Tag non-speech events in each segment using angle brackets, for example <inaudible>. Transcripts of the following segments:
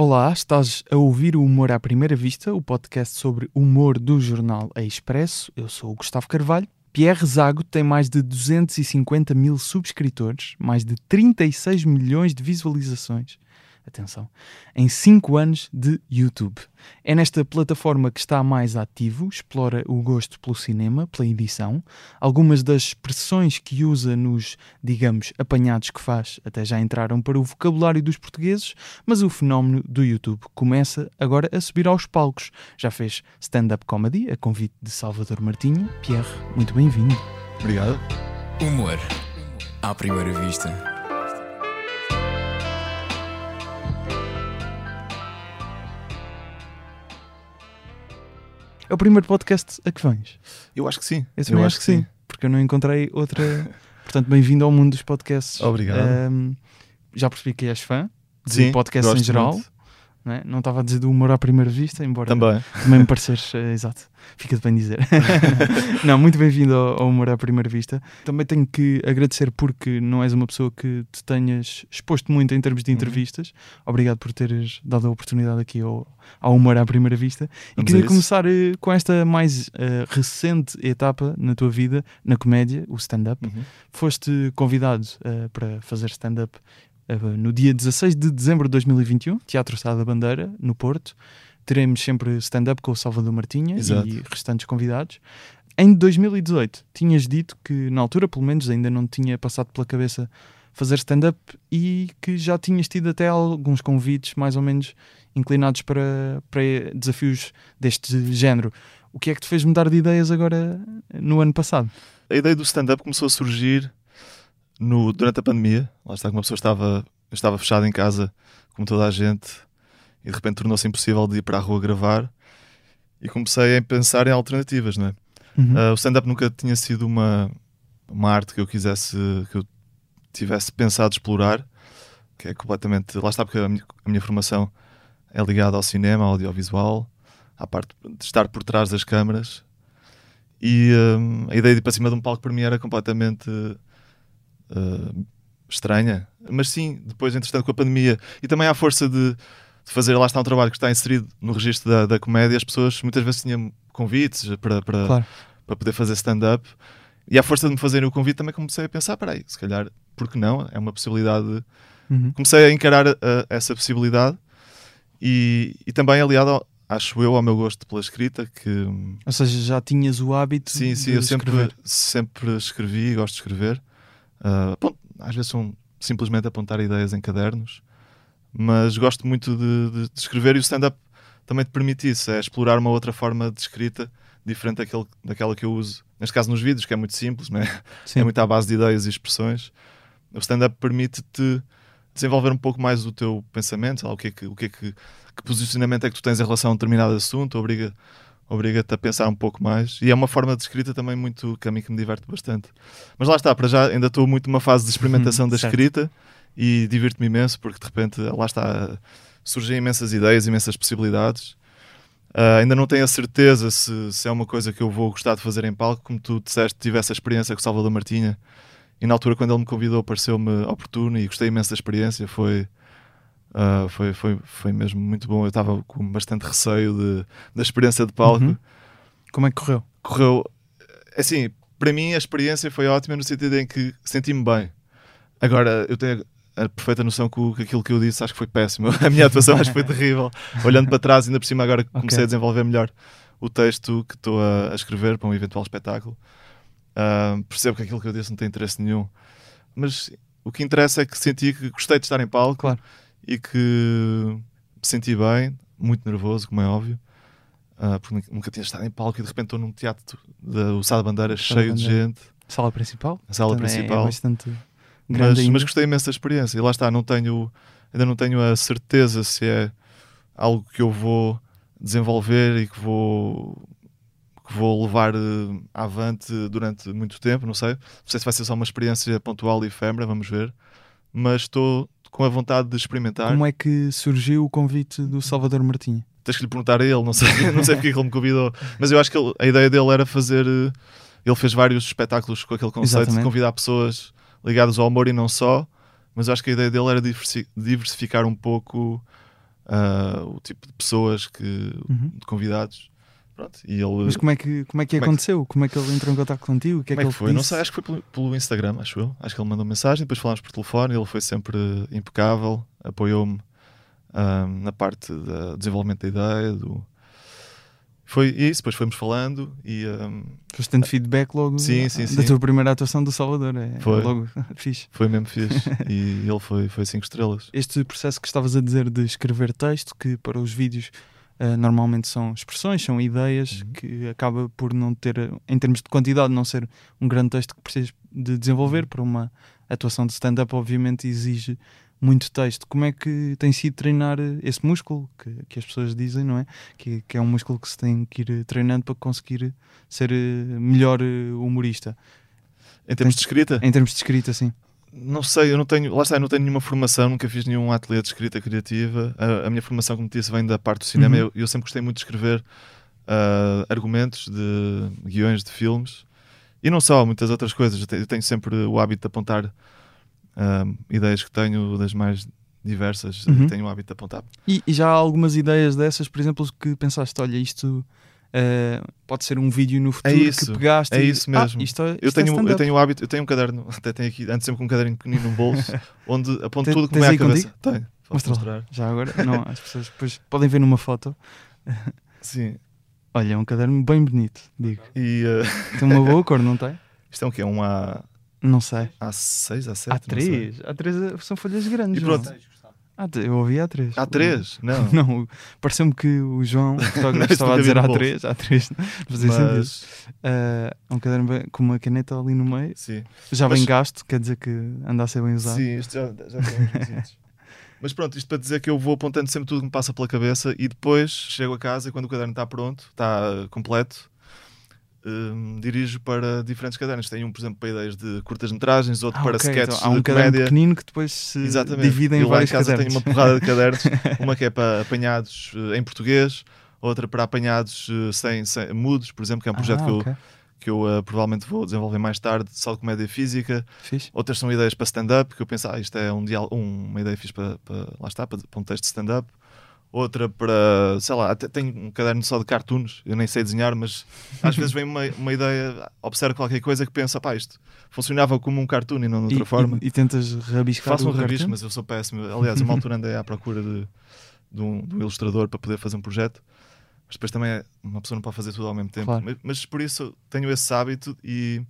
Olá, estás a ouvir o Humor à Primeira Vista, o podcast sobre humor do jornal A Expresso. Eu sou o Gustavo Carvalho. Pierre Zago tem mais de 250 mil subscritores, mais de 36 milhões de visualizações atenção, em 5 anos de YouTube. É nesta plataforma que está mais ativo, explora o gosto pelo cinema, pela edição. Algumas das expressões que usa nos, digamos, apanhados que faz até já entraram para o vocabulário dos portugueses, mas o fenómeno do YouTube começa agora a subir aos palcos. Já fez stand-up comedy, a convite de Salvador Martinho. Pierre, muito bem-vindo. Obrigado. Humor à primeira vista. É o primeiro podcast a que vens? Eu acho que sim. Eu também eu acho, que sim, sim, porque eu não encontrei outra. <laughs> Portanto, bem-vindo ao mundo dos podcasts. Obrigado. Um, já percebi que és fã de sim, podcasts em geral. Muito. Não, é? não estava a dizer do humor à primeira vista, embora também, também me pareceres, uh, exato, fica de bem dizer. <laughs> não, muito bem-vindo ao, ao, humor à primeira vista. Também tenho que agradecer porque não és uma pessoa que te tenhas exposto muito em termos de uhum. entrevistas. Uhum. Obrigado por teres dado a oportunidade aqui ao, ao humor à primeira vista. Vamos e queria começar uh, com esta mais uh, recente etapa na tua vida, na comédia, o stand-up. Uhum. Foste convidado para fazer stand-up eh, no dia 16 de dezembro de 2021, Teatro Sá da Bandeira, no Porto. Teremos sempre stand-up com o Salvador Martinha Exato. e restantes convidados. Em 2018, tinhas dito que, na altura, pelo menos, ainda não tinha passado pela cabeça fazer stand-up e que já tinhas tido até alguns convites mais ou menos inclinados para, para desafios deste género. O que é que te fez mudar de ideias agora no ano passado? A ideia do stand-up começou a surgir no, durante a pandemia, lá está que uma pessoa estava, estava fechada em casa, como toda a gente, e de repente tornou-se impossível de ir para a rua gravar, e comecei a pensar em alternativas, não é? Uhum. Uh, o stand-up nunca tinha sido uma, uma arte que eu quisesse, que eu tivesse pensado explorar, que é completamente. Lá está, porque a minha, a minha formação é ligada ao cinema, ao audiovisual, à parte de estar por trás das câmaras. E um, a ideia de ir para cima de um palco para mim era completamente uh, estranha. Mas sim, depois, entretanto, com a pandemia e também à força de, de, fazer lá está um trabalho que está inserido no registro da, da comédia, as pessoas muitas vezes tinham convites para, para, claro. para poder fazer stand-up. E à força de me fazerem o convite também comecei a pensar, peraí, se calhar, porque não? É uma possibilidade. Uhum. Comecei a encarar a, a, essa possibilidade e, e também aliado ao, acho eu, ao meu gosto pela escrita. que Ou seja, já tinhas o hábito Sim, sim, eu sempre, sempre escrevi e gosto de escrever. Uh, às vezes são simplesmente apontar ideias em cadernos, mas gosto muito de, de, de escrever e o stand-up também te permite isso, é explorar uma outra forma de escrita diferente daquele, daquela que eu uso, neste caso nos vídeos, que é muito simples, né? é muito à base de ideias e expressões. O stand-up permite-te desenvolver um pouco mais o teu pensamento, o que é que, o que, é que, que posicionamento é que tu tens em relação a um determinado assunto, obriga obriga-te a pensar um pouco mais. E é uma forma de escrita também muito que a mim que me diverte bastante. Mas lá está, para já ainda estou muito numa fase de experimentação hum, <laughs> da escrita e divirto-me imenso porque de repente lá está, surgem imensas ideias, imensas possibilidades. Uh, ainda não tenho a certeza se, se, é uma coisa que eu vou gostar de fazer em palco, como tu disseste, tive essa experiência com o Salvador Martinha e na altura quando ele me convidou pareceu-me oportuno e gostei imenso da experiência, foi Uh, foi, foi, foi mesmo muito bom. Eu estava com bastante receio de, da experiência de palco. Uhum. Como é que correu? Correu assim, para mim a experiência foi ótima no sentido em que senti-me bem. Agora, eu tenho a perfeita noção que, que, aquilo que eu disse acho que foi péssimo. <laughs> A minha atuação acho que foi terrível. Olhando para trás, ainda por cima, agora okay. comecei a desenvolver melhor o texto que estou a, a escrever para um eventual espetáculo. Uh, percebo que aquilo que eu disse não tem interesse nenhum. Mas o que interessa é que senti que gostei de estar em palco. Claro e que me senti bem, muito nervoso, como é óbvio, uh, porque nunca tinha estado em palco e de repente estou num teatro da Sá da Bandeira cheio de gente. Sala principal? A sala Também principal. É bastante mas, mas, gostei imenso da experiência e lá está, não tenho, ainda não tenho a certeza se é algo que eu vou desenvolver e que vou que vou levar uh, avante durante muito tempo, não sei. Não sei se vai ser só uma experiência pontual e efêmera, vamos ver. Mas estou com a vontade de experimentar. Como é que surgiu o convite do Salvador Martinha? Tens que lhe perguntar a ele, não sei, <laughs> não sei porque é ele me convidou, mas eu acho que ele, a ideia dele era fazer. Eh, ele fez vários espetáculos com aquele conceito Exatamente. de convidar pessoas ligadas ao humor e não só, mas eu acho que a ideia dele era diversificar um pouco ah, o tipo de pessoas que, Uhum. de convidados. Pronto, e ele. Mas como é que, como é que Como é que- aconteceu? Como é que ele entrou em contato contigo? O que é que, é que foi? ele Não disse? sei, acho que foi pelo, pelo Instagram, acho eu. Acho que ele mandou mensagem, depois falámos por telefone. Ele foi sempre impecável, apoiou-me ahm, na parte do desenvolvimento da ideia. Do... Foi isso, depois fomos falando e ahm, Foste tendo feedback logo Sim, sim, da sim. tua primeira atuação do Salvador. É Foi. logo <laughs> fixe. foi mesmo fixe. <laughs> e ele foi, foi cinco estrelas. Este processo que estavas a dizer de escrever texto, que para os vídeos eh, normalmente são expressões, são ideias, Uhum. que acaba por não ter, eh, em termos de quantidade, não ser um grande texto que precisas de desenvolver. Uhum. Para uma atuação de stand-up, obviamente, exige muito texto. Como é que tem sido treinar eh, esse músculo que, que as pessoas dizem, não é? Que, que é um músculo que se tem que ir treinando para conseguir ser melhor humorista. Em termos de escrita, Em termos de escrita, sim. Não sei, eu não tenho, lá está, eu não tenho nenhuma formação, nunca fiz nenhum ateliê de escrita criativa. A, a minha formação, como disse, vem da parte do cinema. Uhum. Eu, eu sempre gostei muito de escrever ah, argumentos de guiões de filmes e não só, muitas outras coisas. Eu te- eu tenho sempre o hábito de apontar ah, ideias que tenho das mais diversas. Uhum. Tenho o hábito de apontar. E, e já há algumas ideias dessas, por exemplo, que pensaste, olha, isto eh, pode ser um vídeo no futuro isso, que pegaste é isso mesmo. Ah, isto é, Eu isto é tenho, eu stand-up. tenho o hábito, eu tenho um caderno, até tenho aqui, ando sempre com um caderno pequenino no bolso, <laughs> onde aponto tudo me é à aí cabeça. Tenho, posso Mostra mostrar. Já agora, não, <laughs> as pessoas depois podem ver numa foto. <laughs> Sim. Olha, é um caderno bem bonito, digo. E ah, Tem uma boa cor, não tem? isto é um quê? Um A, Não sei. A6, A7? Há não sei. três. Há três eh, são folhas grandes. E pronto. Ah, eu ouvi há três. Há três? <laughs> Não. Não, pareceu-me que o João, <laughs> o fotógrafo, estava a dizer bolso. três. Há três. Não fazia sentido. Mas, é um caderno bem- com uma caneta ali no meio. sim. Já Mas- bem gasto, quer dizer que anda a ser bem usado. Sim, isto já, já tem. <laughs> Mas pronto, isto para dizer que eu vou apontando sempre tudo que me passa pela cabeça e depois chego a casa e quando o caderno está pronto, está completo, hum, dirijo para diferentes cadernos. Tenho um, por exemplo, para ideias de curtas-metragens, outro Ah, para ok, sketches então há um de caderno pequenino que depois se Exatamente. divide em e lá em vários casa cadernos. tenho uma porrada de cadernos, <laughs> uma que é para apanhados eh, em português, outra para apanhados eh, sem, sem- mudos, por exemplo, que é um projeto ah, que eu, que eu eh, provavelmente vou desenvolver mais tarde, só de comédia física. Fixe. Outras são ideias para stand-up, que eu penso, ah, isto é um um- uma ideia fixe para, para- lá está, para, para um texto de stand-up. Outra para, sei lá, até tenho um caderno só de cartoons, eu nem sei desenhar, mas às <laughs> vezes vem uma, uma ideia, observo qualquer coisa que pensa, pá, isto funcionava como um cartoon e não de outra e, forma. E, e tentas rabiscar Faço um rabisco, mas eu sou péssimo. Aliás, uma altura <laughs> andei à procura de, de, um, de um ilustrador para poder fazer um projeto, mas depois também é, uma pessoa não pode fazer tudo ao mesmo tempo. Claro. Mas, mas por isso tenho esse hábito e,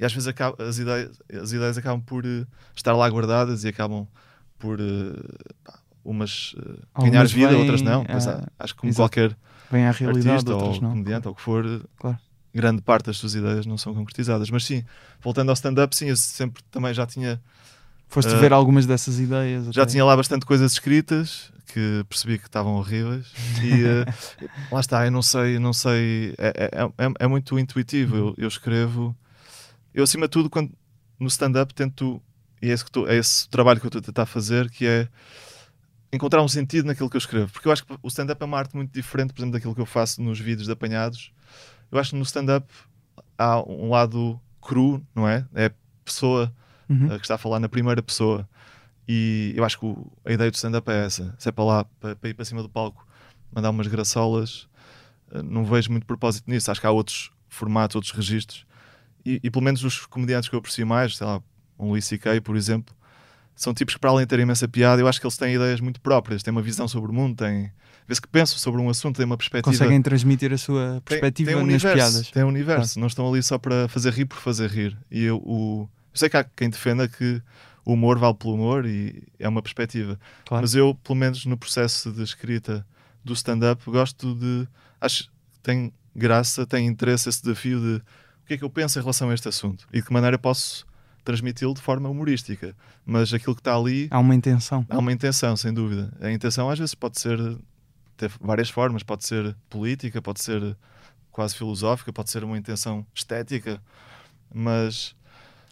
e às vezes acaba- as, ideias, as ideias acabam por eh, estar lá guardadas e acabam por eh, pá, umas eh, ganhar Algumas vida, vêm, outras não. Ah, acho que como exato. qualquer Vem à realidade, artista ou não. comediante ou o que for, eh, Claro. grande parte das suas ideias não são concretizadas. Mas sim, voltando ao stand-up, sim, eu sempre também já tinha Foste Ah, ver algumas dessas ideias. já até. tinha lá bastante coisas escritas que percebi que estavam horríveis e eh, <laughs> lá está, eu não sei, não sei, é, é, é, é muito intuitivo. Eu, eu escrevo, eu acima de tudo, quando no stand-up tento, e é esse, tô- é esse trabalho que eu estou a tentar fazer, que é encontrar um sentido naquilo que eu escrevo, porque eu acho que o stand-up é uma arte muito diferente, por exemplo, daquilo que eu faço nos vídeos de apanhados. Eu acho que no stand-up há um lado cru, não é? É pessoa Uhum. uh, que está a falar na primeira pessoa. E eu acho que o- a ideia do stand-up é essa: se é para lá, para, para ir para cima do palco, mandar umas graçolas, uh, não vejo muito propósito nisso. Acho que há outros formatos, outros registros. E, e pelo menos os comediantes que eu aprecio mais, sei lá, um Louis C.K., por exemplo, são tipos que, para além de terem imensa piada, eu acho que eles têm ideias muito próprias, têm uma visão sobre o mundo, têm. Vê-se que pensam sobre um assunto, têm uma perspectiva. Conseguem transmitir a sua Tem- perspectiva tem um nas universo, piadas. Tem um universo, não estão ali só para fazer rir por fazer rir. E eu, o, eu sei que há quem defenda que o humor vale pelo humor e é uma perspectiva. Claro. Mas eu, pelo menos no processo de escrita do stand-up, gosto de. Acho que tem graça, tem interesse esse desafio de o que é que eu penso em relação a este assunto e de que maneira posso transmiti-lo de forma humorística. Mas aquilo que está ali Há uma intenção. Há uma intenção, sem dúvida. A intenção às vezes pode ser ter várias formas, pode ser política, pode ser quase filosófica, pode ser uma intenção estética, mas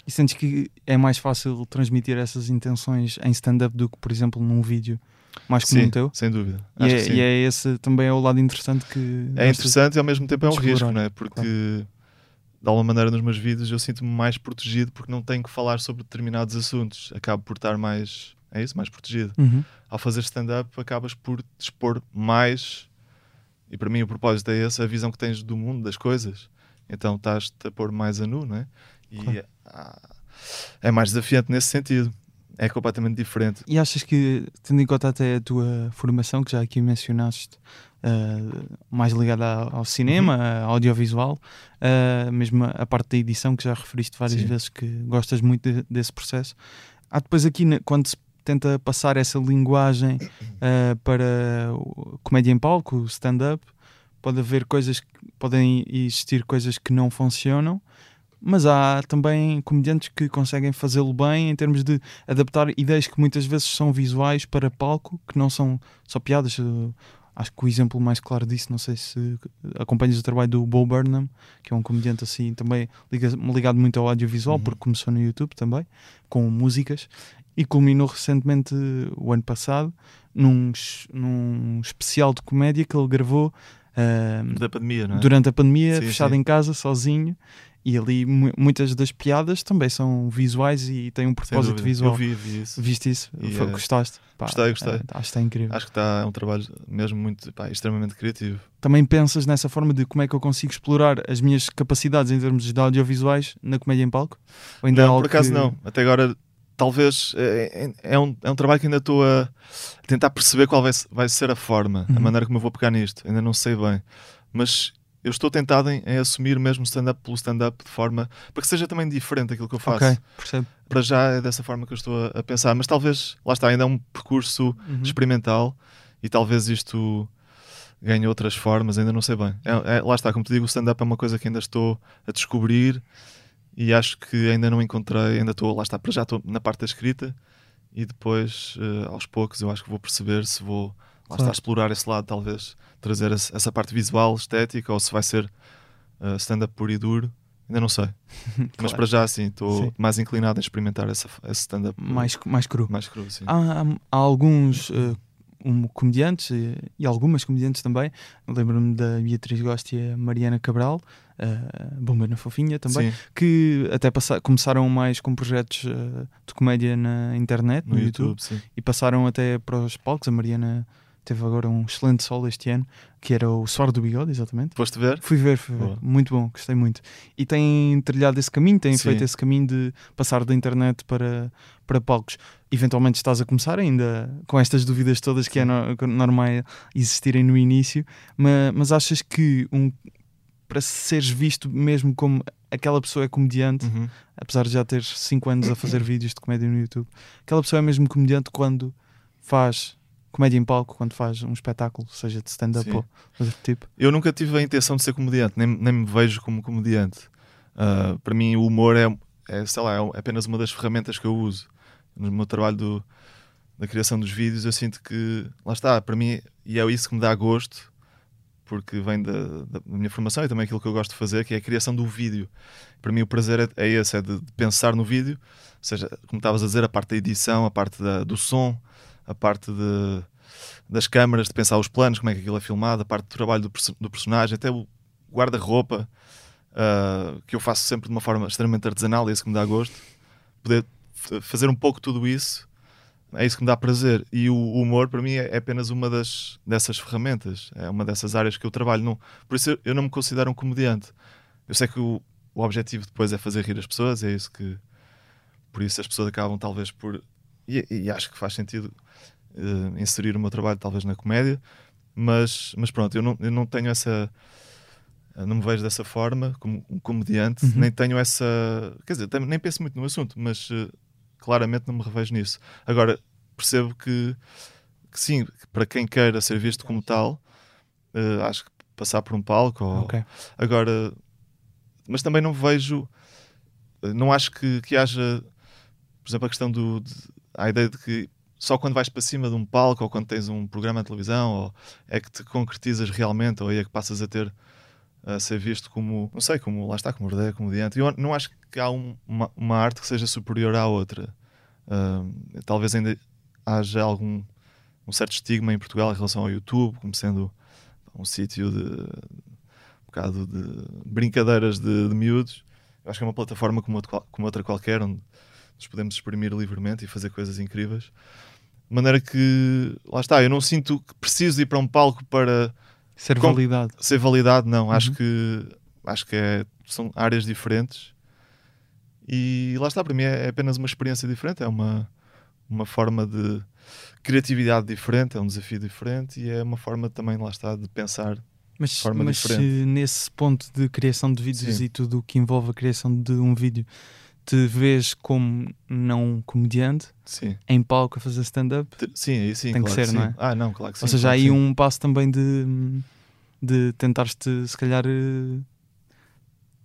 E sentes que é mais fácil transmitir essas intenções em stand-up do que, por exemplo, num vídeo mais comum sim, teu? sem dúvida. E é, e é esse também é o lado interessante que. É interessante e ao mesmo tempo é um explorar, risco, não é? Porque de alguma maneira nos meus vídeos eu sinto-me mais protegido porque não tenho que falar sobre determinados assuntos. Acabo por estar mais é isso, mais protegido. Uhum. Ao fazer stand-up, acabas por te expor mais. E para mim, o propósito é esse: a visão que tens do mundo, das coisas. Então estás-te a pôr mais a nu, não é? E Claro. ah, é mais desafiante nesse sentido. É completamente diferente. E achas que, tendo em conta até a tua formação, que já aqui mencionaste, ah, mais ligada ao cinema, Uhum. ao audiovisual, ah, mesmo a parte da edição, que já referiste várias Sim. vezes que gostas muito de- desse processo, há depois aqui, quando se tenta passar essa linguagem ah, <coughs> para o comédia em palco, stand-up, pode haver coisas, podem existir coisas que não funcionam, mas há também comediantes que conseguem fazê-lo bem em termos de adaptar ideias que muitas vezes são visuais para palco, que não são só piadas. Acho que o exemplo mais claro disso, não sei se acompanhas o trabalho do Bo Burnham, que é um comediante assim também liga- ligado muito ao audiovisual, Uhum. porque começou no YouTube também, com músicas, e culminou recentemente, o ano passado, num, num especial de comédia que ele gravou uh, Da pandemia, não é? durante a pandemia, Sim, fechado sim. em casa, sozinho. E ali mu- muitas das piadas também são visuais e têm um propósito visual. Eu vi, vi isso. Viste isso? E, Foi- gostaste? Pá, gostei, gostei. eh, acho que está incrível. Acho que está é um trabalho mesmo muito pá, extremamente criativo. Também pensas nessa forma de como é que eu consigo explorar as minhas capacidades em termos de audiovisuais na comédia em palco? Ou ainda é não, por acaso que- não. Até agora, talvez é, é- é um, é um trabalho que ainda estou a tentar perceber qual vai, vai ser a forma, Uhum. a maneira como eu vou pegar nisto. Ainda não sei bem. Mas eu estou tentado em, em assumir mesmo stand-up pelo stand-up de forma para que seja também diferente aquilo que eu faço. Ok, percebo. Para já é dessa forma que eu estou a, pensar. Mas talvez, lá está, ainda é um percurso Uhum. experimental e talvez isto ganhe outras formas, ainda não sei bem. É, é- lá está, como te digo, o stand-up é uma coisa que ainda estou a descobrir e acho que ainda não encontrei, ainda estou, lá está, para já estou na parte da escrita e depois, eh, aos poucos, eu acho que vou perceber se vou, lá está, explorar esse lado, talvez trazer essa parte visual, estética, ou se vai ser eh, stand-up puro e duro, ainda não sei. <laughs> Mas Claro. para já, sim, estou mais inclinado a experimentar essa, esse stand-up mais, mais cru. mais cru, sim. Há, há- há alguns eh, um, comediantes eh, e algumas comediantes também. Lembro-me da Beatriz Gosta e a Mariana Cabral, uh, Bomba na Fofinha também, Sim, que até passa- começaram mais com projetos eh, de comédia na internet, no, no YouTube, YouTube, e passaram até para os palcos. A Mariana teve agora um excelente solo este ano, que era o Suor do Bigode, exatamente. Foste ver? Fui ver, fui ver. Boa. Muito bom, gostei muito. E têm trilhado esse caminho, têm Sim. feito esse caminho de passar da internet para, para palcos. Eventualmente estás a começar ainda com estas dúvidas todas que é no, que normal existirem no início, mas, mas achas que um, para seres visto mesmo como aquela pessoa é comediante, Uhum. apesar de já teres 5 anos a fazer vídeos de comédia no YouTube, aquela pessoa é mesmo comediante quando faz comédia em palco, quando faz um espetáculo, seja de stand-up ou outro tipo. Eu nunca tive a intenção de ser comediante, nem, nem me vejo como comediante. Ah, para mim, o humor é, é, sei lá, é apenas uma das ferramentas que eu uso. No meu trabalho do- da criação dos vídeos, eu sinto que, lá está, para mim, e é isso que me dá gosto, porque vem da, da minha formação e também aquilo que eu gosto de fazer, que é a criação do vídeo. Para mim, o prazer é, é esse, é de, de pensar no vídeo, ou seja, como estavas a dizer, a parte da edição, a parte da- do som, a parte de, das câmaras, de pensar os planos, como é que aquilo é filmado, a parte do trabalho do, do personagem, até o guarda-roupa, ah, que eu faço sempre de uma forma extremamente artesanal, e é isso que me dá gosto. Poder fazer um pouco tudo isso, é isso que me dá prazer. E o, o humor, para mim, é, é apenas uma das, dessas ferramentas, é uma dessas áreas que eu trabalho. Não, por isso eu, eu não me considero um comediante. Eu sei que o, o objetivo depois é fazer rir as pessoas, é isso que. Por isso as pessoas acabam, talvez, por. E, e acho que faz sentido eh, inserir o meu trabalho, talvez, na comédia, mas, mas pronto, eu não, eu não tenho essa. eu Não me vejo dessa forma, como um comediante, Uhum. nem tenho essa. Quer dizer, nem penso muito no assunto, mas eh, claramente não me revejo nisso. Agora, percebo que, que sim, para quem queira ser visto como tal, eh, acho que passar por um palco. Ou... Ok. Agora, mas também não vejo, eh, não acho que, que haja, por exemplo, a questão do. De, a ideia de que só quando vais para cima de um palco ou quando tens um programa de televisão ou é que te concretizas realmente ou aí é que passas a ter a ser visto como, não sei, como lá está, como verdadeiro comediante. Eu não acho que há um- uma, uma arte que seja superior à outra. Ah, talvez ainda haja algum um certo estigma em Portugal em relação ao YouTube, como sendo um sítio de um bocado de brincadeiras de, de miúdos. Eu acho que é uma plataforma como, outra como outra qualquer, onde nos podemos exprimir livremente e fazer coisas incríveis. De maneira que, lá está, eu não sinto que preciso ir para um palco para Ser Com- validado. ser validado, não. Acho Uhum. que, acho que é, são áreas diferentes e lá está, para mim é, é apenas uma experiência diferente, é uma, uma forma de criatividade diferente, é um desafio diferente e é uma forma também, lá está, de pensar. Mas, forma mas diferente. se nesse ponto de criação de vídeos Sim. e tudo o que envolve a criação de um vídeo, te vês como não comediante Sim, em palco a fazer stand-up? Sim, sim, Tem que claro ser, sim. não é? Ah, não, claro que sim. Ou seja, claro aí que um passo também de, de tentares-te, se calhar, eh,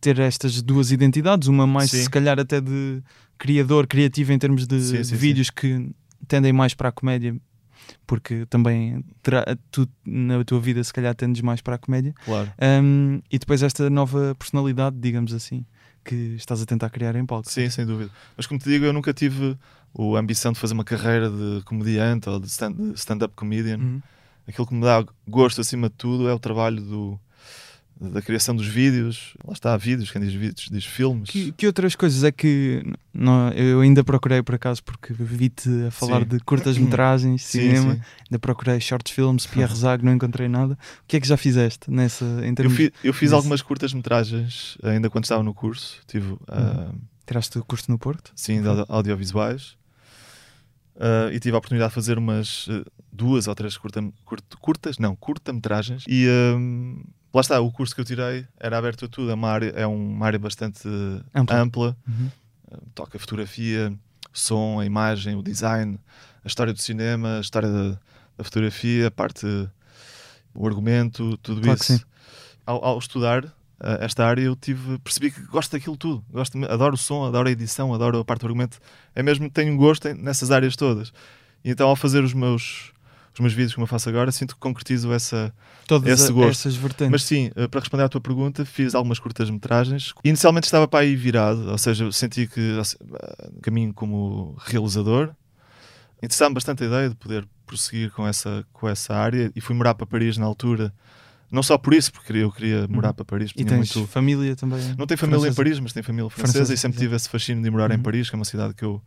ter estas duas identidades, uma mais, Sim. se calhar, até de criador, criativo em termos de Sim, sim, vídeos que tendem mais para a comédia, porque também tu, na tua vida, se calhar, tendes mais para a comédia. Claro. Um, e depois esta nova personalidade, digamos assim, que estás a tentar criar em palco. Sim, sem dúvida. Mas como te digo, eu nunca tive a ambição de fazer uma carreira de comediante ou de stand-up comedian. Uhum. Aquilo que me dá gosto acima de tudo é o trabalho do, da criação dos vídeos. Lá está, vídeos, quem diz vídeos diz filmes. Que, que outras coisas é que não, eu ainda procurei por acaso porque vi-te a falar Sim. de curtas-metragens, Sim, cinema, sim. ainda procurei short films, Pierre <laughs> Zago, não encontrei nada. O que é que já fizeste nessa Eu, fi- eu fiz desse- algumas curtas-metragens ainda quando estava no curso. Tive, ah, Tiraste o curso no Porto? sim, de audio- audiovisuais. Ah, e tive a oportunidade de fazer umas eh, duas ou três curta, curta- curtas, não, curta-metragens. E lá está, o curso que eu tirei era aberto a tudo. É uma área, é uma área bastante Ampla. ampla. Uhum. toca a fotografia, som, a imagem, o design, a história do cinema, a história da, da fotografia, a parte, o argumento, tudo Claro isso. Ao, ao estudar eh, esta área, eu tive, percebi que gosto daquilo tudo. Gosto, adoro o som, adoro a edição, adoro a parte do argumento. É mesmo que tenho gosto nessas áreas todas. E então, ao fazer os meus, os meus vídeos como eu faço agora, sinto que concretizo essa, Todas Esse gosto. essas vertentes. mas sim, eh, para responder à tua pergunta, fiz algumas curtas-metragens. Inicialmente estava para aí virado, ou seja, senti que eh, caminho como realizador. Interessava-me bastante a ideia de poder prosseguir com essa, com essa área e fui morar para Paris na altura. Não só por isso, porque eu queria morar Uhum. para Paris. e tens muito... família também? Não tenho família francesa? em Paris, mas tenho família francesa, Francesa, e sempre tive esse fascínio de morar em Uhum. Paris, que é uma cidade que eu,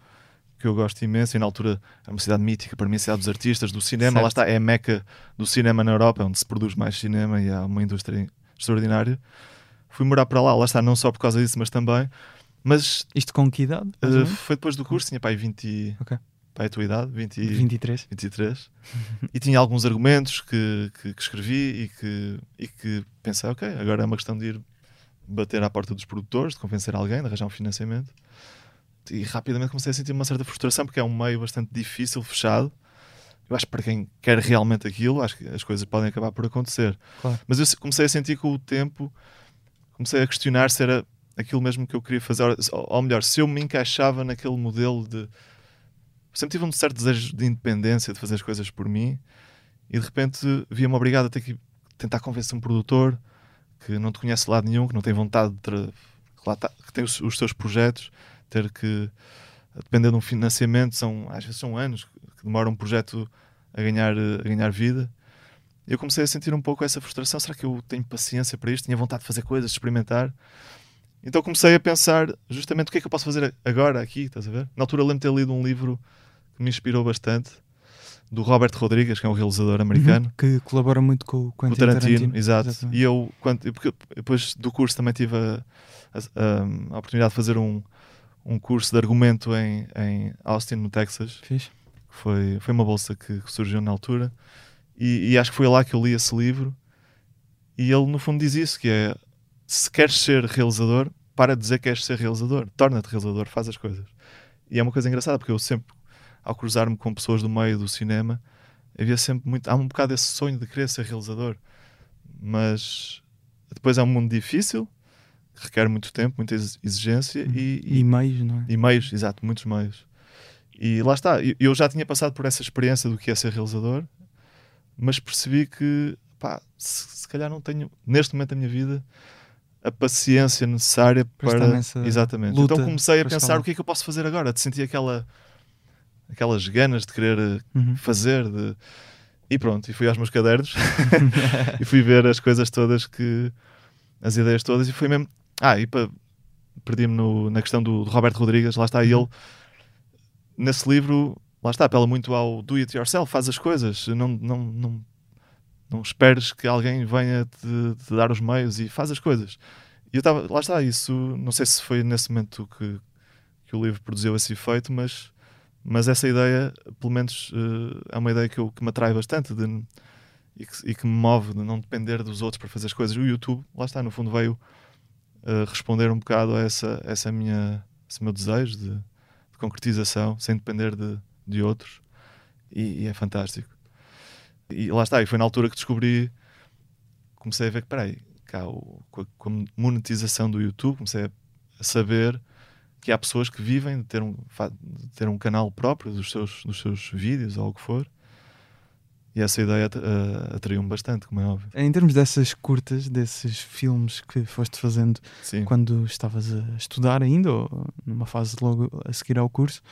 que eu gosto imenso. E na altura é uma cidade mítica, para mim, a cidade dos artistas, do cinema. Certo. Lá está, é a meca do cinema na Europa, onde se produz mais cinema e há uma indústria extraordinária. Fui morar para lá, lá está, não só por causa disso, mas também. Mas Isto com que idade? menos? foi depois do curso, tinha pai 20. Ok. Pai, a tua idade, 20, 23. 23. e tinha alguns argumentos que, que, que escrevi e que, e que pensei, ok, agora é uma questão de ir bater à porta dos produtores, de convencer alguém, de arranjar um financiamento. E rapidamente comecei a sentir uma certa frustração, porque é um meio bastante difícil, fechado. Eu acho que para quem quer realmente aquilo, acho que as coisas podem acabar por acontecer. Claro. Mas eu comecei a sentir com o tempo, comecei a questionar se era aquilo mesmo que eu queria fazer, ou melhor, se eu me encaixava naquele modelo de. Sempre tive um certo desejo de independência, de fazer as coisas por mim, e de repente via-me obrigado a ter que tentar convencer um produtor que não te conhece de lado nenhum, que não tem vontade de. tra- que, tá- que tem os, os seus projetos, ter que depender de um financiamento, são, às vezes são anos que demora um projeto a ganhar, a ganhar vida. Eu comecei a sentir um pouco essa frustração. Será que eu tenho paciência para isto? Tinha vontade de fazer coisas, de experimentar. Então comecei a pensar justamente o que é que eu posso fazer agora, aqui, estás a ver? Na altura lembro de ter lido um livro que me inspirou bastante, do Robert Rodrigues, que é um realizador americano. Uhum. Que colabora muito com o Quentin Tarantino, Tarantino. exato. Exatamente. E eu, quando, porque depois do curso, também tive a, a- a oportunidade de fazer um, um curso de argumento em, em Austin, no Texas. Que Foi, foi uma bolsa que, que surgiu na altura. E, e acho que foi lá que eu li esse livro. E ele, no fundo, diz isso: que é se queres ser realizador, para de dizer que queres ser realizador, torna-te realizador, faz as coisas. E é uma coisa engraçada, porque eu sempre, ao cruzar-me com pessoas do meio do cinema, havia sempre muito. Há um bocado esse sonho de querer ser realizador, mas depois é um mundo difícil, requer muito tempo, muita exi- exigência Uhum. e, E meios, não é? e meios, exato, muitos meios. E lá está, eu- já tinha passado por essa experiência do que é ser realizador, mas percebi que, pá, se, se calhar não tenho, neste momento da minha vida, a paciência necessária Para para. Exatamente. luta Então comecei a pensar o que é que eu posso fazer agora, de sentir aquela, aquelas ganas de querer eh, Uhum. fazer. De... E pronto, e fui aos meus cadernos <laughs> <laughs> e fui ver as coisas todas que. as ideias todas, e foi mesmo. Ah, e pa... perdi-me na questão do, do Roberto Rodrigues, lá está Uhum. ele. nesse livro, lá está, apela muito ao do it yourself, faz as coisas, não, não, não, não esperes que alguém venha te, te dar os meios e faz as coisas. E eu estava, lá está, isso, não sei se foi nesse momento que, que o livro produziu esse efeito, mas, mas essa ideia, pelo menos, uh, é uma ideia que, eu, que me atrai bastante de, e, que, e que me move de não depender dos outros para fazer as coisas. O YouTube, lá está, no fundo, veio responder um bocado a essa, essa minha, esse meu desejo de, de concretização, sem depender de, de outros, e, e é fantástico. E lá está, e foi na altura que descobri, comecei a ver que, peraí, cá, o, com, a, com, a, monetização do YouTube, comecei a, a, saber que há pessoas que vivem de ter um, de ter um canal próprio dos seus, dos seus vídeos ou o que for. E essa ideia uh, atraiu-me bastante, como é óbvio. Em termos dessas curtas, desses filmes que foste fazendo Sim. quando estavas a estudar ainda, ou numa fase logo a seguir ao curso,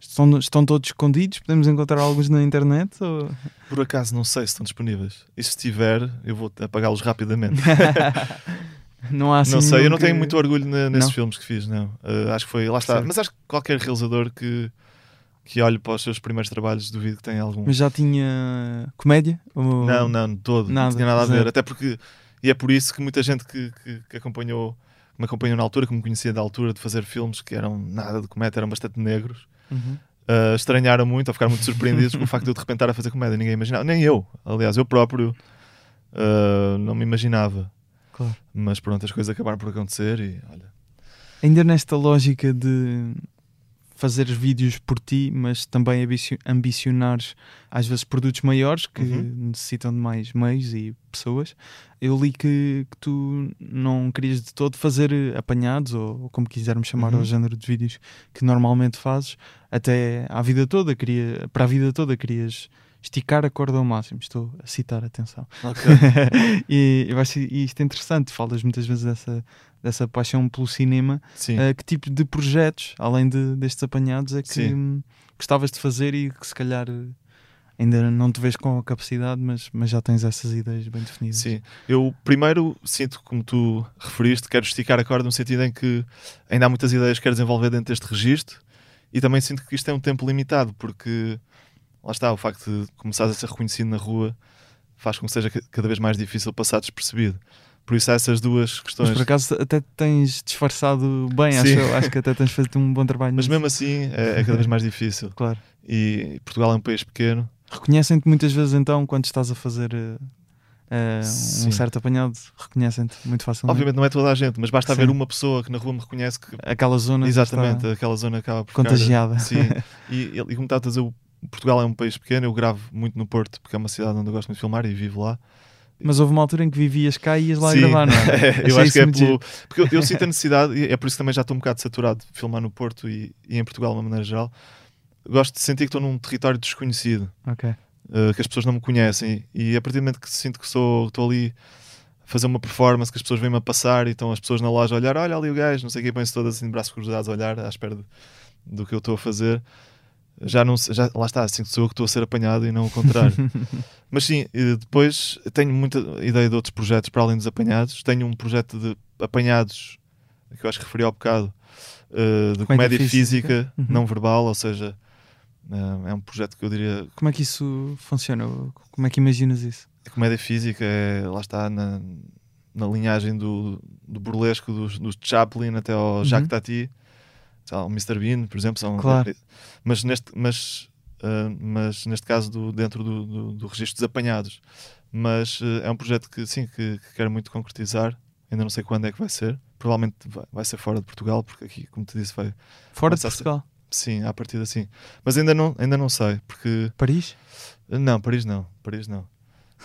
Estão, estão todos escondidos? Podemos encontrar alguns na internet? Ou... Por acaso não sei se estão disponíveis. E se estiver, eu vou apagá-los rapidamente. <laughs> não há assim Não sei, eu não tenho muito orgulho na, nesses não? filmes que fiz, não. Uh, acho que foi, lá está. Certo. Mas acho que qualquer realizador que, que olhe para os seus primeiros trabalhos duvido que tenha algum. Mas já tinha comédia? Ou... Não, não, todo. Nada, não tinha nada a ver. Até porque. E é por isso que muita gente que, que, que acompanhou, me acompanhou na altura, que me conhecia da altura de fazer filmes que eram nada de comédia, eram bastante negros. Uhum. Uh, estranharam muito ou ficaram muito surpreendidos com o facto de eu de repente estar a fazer comédia. Ninguém imaginava, nem eu, aliás, eu próprio uh, não me imaginava. Claro. Mas pronto, as coisas acabaram por acontecer e olha. Ainda nesta lógica de fazeres vídeos por ti, mas também ambicionares às vezes produtos maiores que Uhum. necessitam de mais meios e pessoas. Eu li que, que tu não querias de todo fazer eh, apanhados, ou, ou como quisermos chamar Uhum. ao género de vídeos que normalmente fazes, até à vida toda, queria, para a vida toda querias esticar a corda ao máximo. Estou a citar, atenção. <laughs> e eu acho isto interessante, falas muitas vezes dessa, dessa paixão pelo cinema. Sim. Uh, que tipo de projetos, além de, destes apanhados, é que Sim. hum, gostavas de fazer e que se calhar uh, ainda não te vês com a capacidade, mas, mas já tens essas ideias bem definidas? Sim, eu primeiro sinto, como tu referiste, quero esticar a corda no sentido em que ainda há muitas ideias que quero desenvolver dentro deste registro e também sinto que isto é um tempo limitado, porque lá está, o facto de começares a ser reconhecido na rua faz com que seja ca- cada vez mais difícil passar despercebido. Por isso há essas duas Mas questões. por acaso até tens disfarçado bem, acho, acho que até tens feito um bom trabalho <laughs> Mas nisso. mesmo assim é, é cada vez mais difícil. <laughs> Claro. E Portugal é um país pequeno. Reconhecem-te muitas vezes então quando estás a fazer uh, um certo apanhado, reconhecem-te muito facilmente. Obviamente não é toda a gente, mas basta Sim. haver uma pessoa que na rua me reconhece que Aquela zona Exatamente, está aquela zona acaba por ficar- contagiada. Sim, <laughs> e, e como estava a dizer, o Portugal é um país pequeno, eu gravo muito no Porto porque é uma cidade onde eu gosto muito de filmar e vivo lá. Mas houve uma altura em que vivias cá e ias lá Sim, gravar, não é? <laughs> eu Achei acho que é pelo. Porque eu, eu sinto a <laughs> necessidade, e é por isso que também já estou um bocado saturado de filmar no Porto e, e em Portugal de uma maneira geral. Gosto de sentir que estou num território desconhecido, Ok. uh, que as pessoas não me conhecem, e a partir do momento que sinto que sou, estou ali a fazer uma performance, que as pessoas vêm-me a passar e estão as pessoas na loja a olhar, olha ali o gajo, não sei o que, põem-se todas assim de braços cruzados a olhar à espera de- do que eu estou a fazer. Já não já, lá está, que sou eu que estou a ser apanhado e não o contrário. <laughs> Mas sim, depois tenho muita ideia de outros projetos para além dos apanhados. Tenho um projeto de apanhados que eu acho que referi ao bocado uh, de comédia, física. física, Uhum. não verbal, ou seja, uh, é um projeto que eu diria Como é que isso funciona? Como é que imaginas isso? a comédia física é, lá está, na, na linhagem do, do burlesco dos, dos Chaplin até ao Jacques Tati, lá, o Mr. Bean, por exemplo. São, Claro. Mas neste, mas, uh, mas neste caso do, dentro do, do, do registro dos apanhados. Mas uh, é um projeto que sim, que, que quero muito concretizar. Ainda não sei quando é que vai ser. Provavelmente vai, vai ser fora de Portugal, porque aqui, como te disse, vai. Fora de Portugal? Sim, à partida sim. Mas ainda não, ainda não sei, porque. Paris? Não, Paris não. Paris não.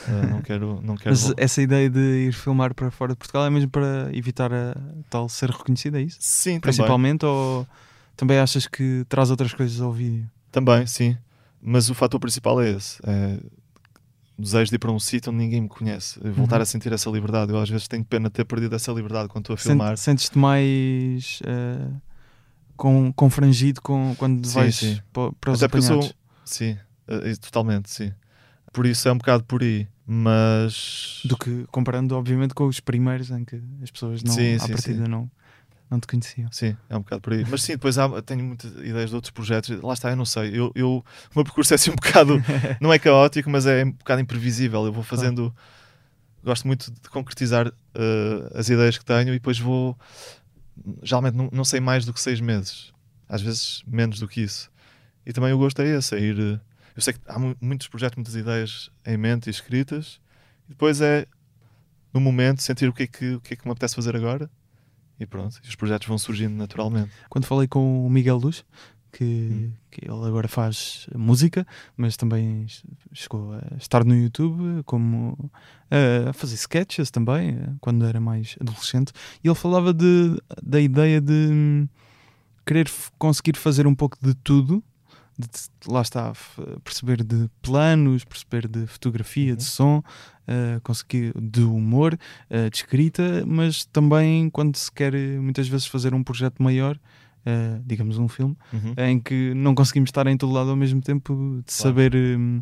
Uh, não quero. Não quero Mas essa ideia de ir filmar para fora de Portugal é mesmo para evitar a tal ser reconhecida, é isso? Sim, também. Principalmente? Ou também achas que traz outras coisas ao vídeo? Também, sim. Mas o fator principal é esse. É o desejo de ir para um sítio onde ninguém me conhece. E Voltar Uhum. a sentir essa liberdade. Eu às vezes tenho pena de ter perdido essa liberdade quando estou a filmar. Sentes-te mais eh, com, confrangido com, quando Sim, vais sim. pa- para os Até apanhados? sou. Sim, eh, totalmente, sim. Por isso é um bocado por aí. Mas. Do que comparando, obviamente, com os primeiros em que as pessoas não, Sim, à sim, partida sim. não. Não te conheciam. Sim, é um bocado por aí. Mas sim, depois há, tenho muitas ideias de outros projetos. Lá está, eu não sei. Eu, eu, o meu percurso é assim um bocado. <laughs> não é caótico, mas é um bocado imprevisível. Eu vou fazendo. Gosto muito de concretizar uh, as ideias que tenho e depois vou. Geralmente não, não sei mais do que seis meses. Às vezes menos do que isso. E também o gosto é esse, é ir. Eu sei que há muitos projetos, muitas ideias em mente e escritas. E depois é, no momento, sentir o que é que, o que, é que me apetece fazer agora. E pronto, os projetos vão surgindo naturalmente. Quando falei com o Miguel Luz, que, hum. que, ele agora faz música, mas também chegou a estar no YouTube como a fazer sketches também, quando era mais adolescente, e ele falava de, da ideia de hum, querer conseguir fazer um pouco de tudo de, lá está, perceber de planos, perceber de fotografia, uhum. de som, uh, conseguir de humor, uh, de escrita, mas também quando se quer muitas vezes fazer um projeto maior, uh, digamos um filme, uhum. em que não conseguimos estar em todo lado ao mesmo tempo, de claro. saber. Um,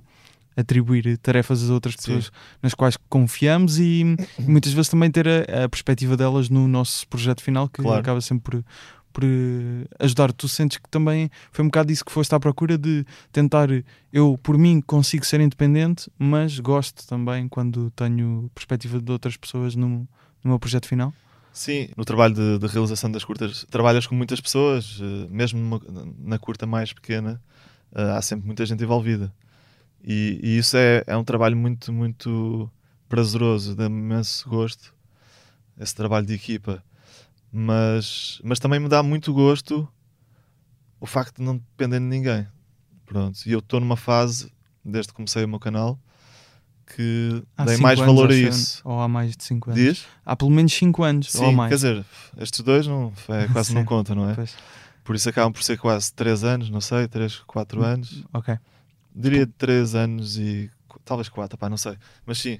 atribuir tarefas às outras pessoas Sim. nas quais confiamos e <coughs> muitas vezes também ter a, a perspectiva delas no nosso projeto final que claro. acaba sempre por, por eh, ajudar. Tu sentes que também foi um bocado isso que foste à procura de tentar. Eu, por mim, consigo ser independente, mas gosto também quando tenho perspectiva de outras pessoas no, no meu projeto final. Sim, no trabalho de, de, realização das curtas, trabalhas com muitas pessoas, eh, mesmo numa, na curta mais pequena, eh, há sempre muita gente envolvida. E, e isso é, é um trabalho muito, muito prazeroso, dá-me imenso gosto, esse trabalho de equipa mas, mas também me dá muito gosto o facto de não depender de ninguém. Pronto, e eu estou numa fase, desde que comecei o meu canal, que há dei mais valor a isso. Ou há mais de 5 anos. Diz? Há pelo menos 5 anos Sim, ou mais. Quer dizer, estes dois não, é, <laughs> quase não contam, não é? Pois. Por isso acabam por ser quase 3 anos, não sei, 3, 4 hum, anos. Ok. Diria 3 anos e talvez 4, pá, não sei. Mas sim,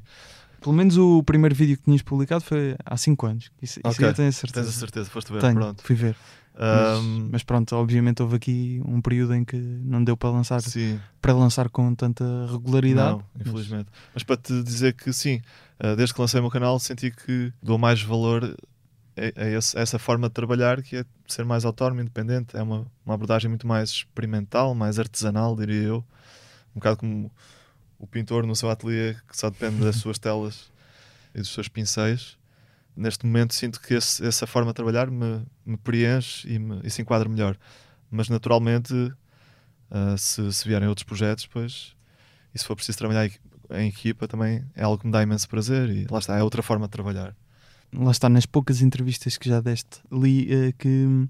pelo menos o primeiro vídeo que tinhas publicado foi há 5 anos. Isso, okay. isso eu tenho a certeza. Tens a certeza, foste ver, tenho, pronto. Fui ver. Um... Mas, mas, pronto, obviamente houve aqui um período em que não deu para lançar sim. para lançar com tanta regularidade. Não, infelizmente. Mas... mas para te dizer que sim, ah, desde que lancei o meu canal senti que dou mais valor a, a, essa forma de trabalhar que é ser mais autónomo, independente. É uma, uma abordagem muito mais experimental, mais artesanal, diria eu. Um bocado como o pintor no seu ateliê que só depende das suas telas e dos seus pincéis. Neste momento sinto que esse, essa forma de trabalhar me, me preenche e, me, e se enquadra melhor. Mas naturalmente, uh, se, se vierem outros projetos, pois, e se for preciso trabalhar em equipa, também é algo que me dá imenso prazer e lá está, é outra forma de trabalhar. Lá está, nas poucas entrevistas que já deste, li uh, que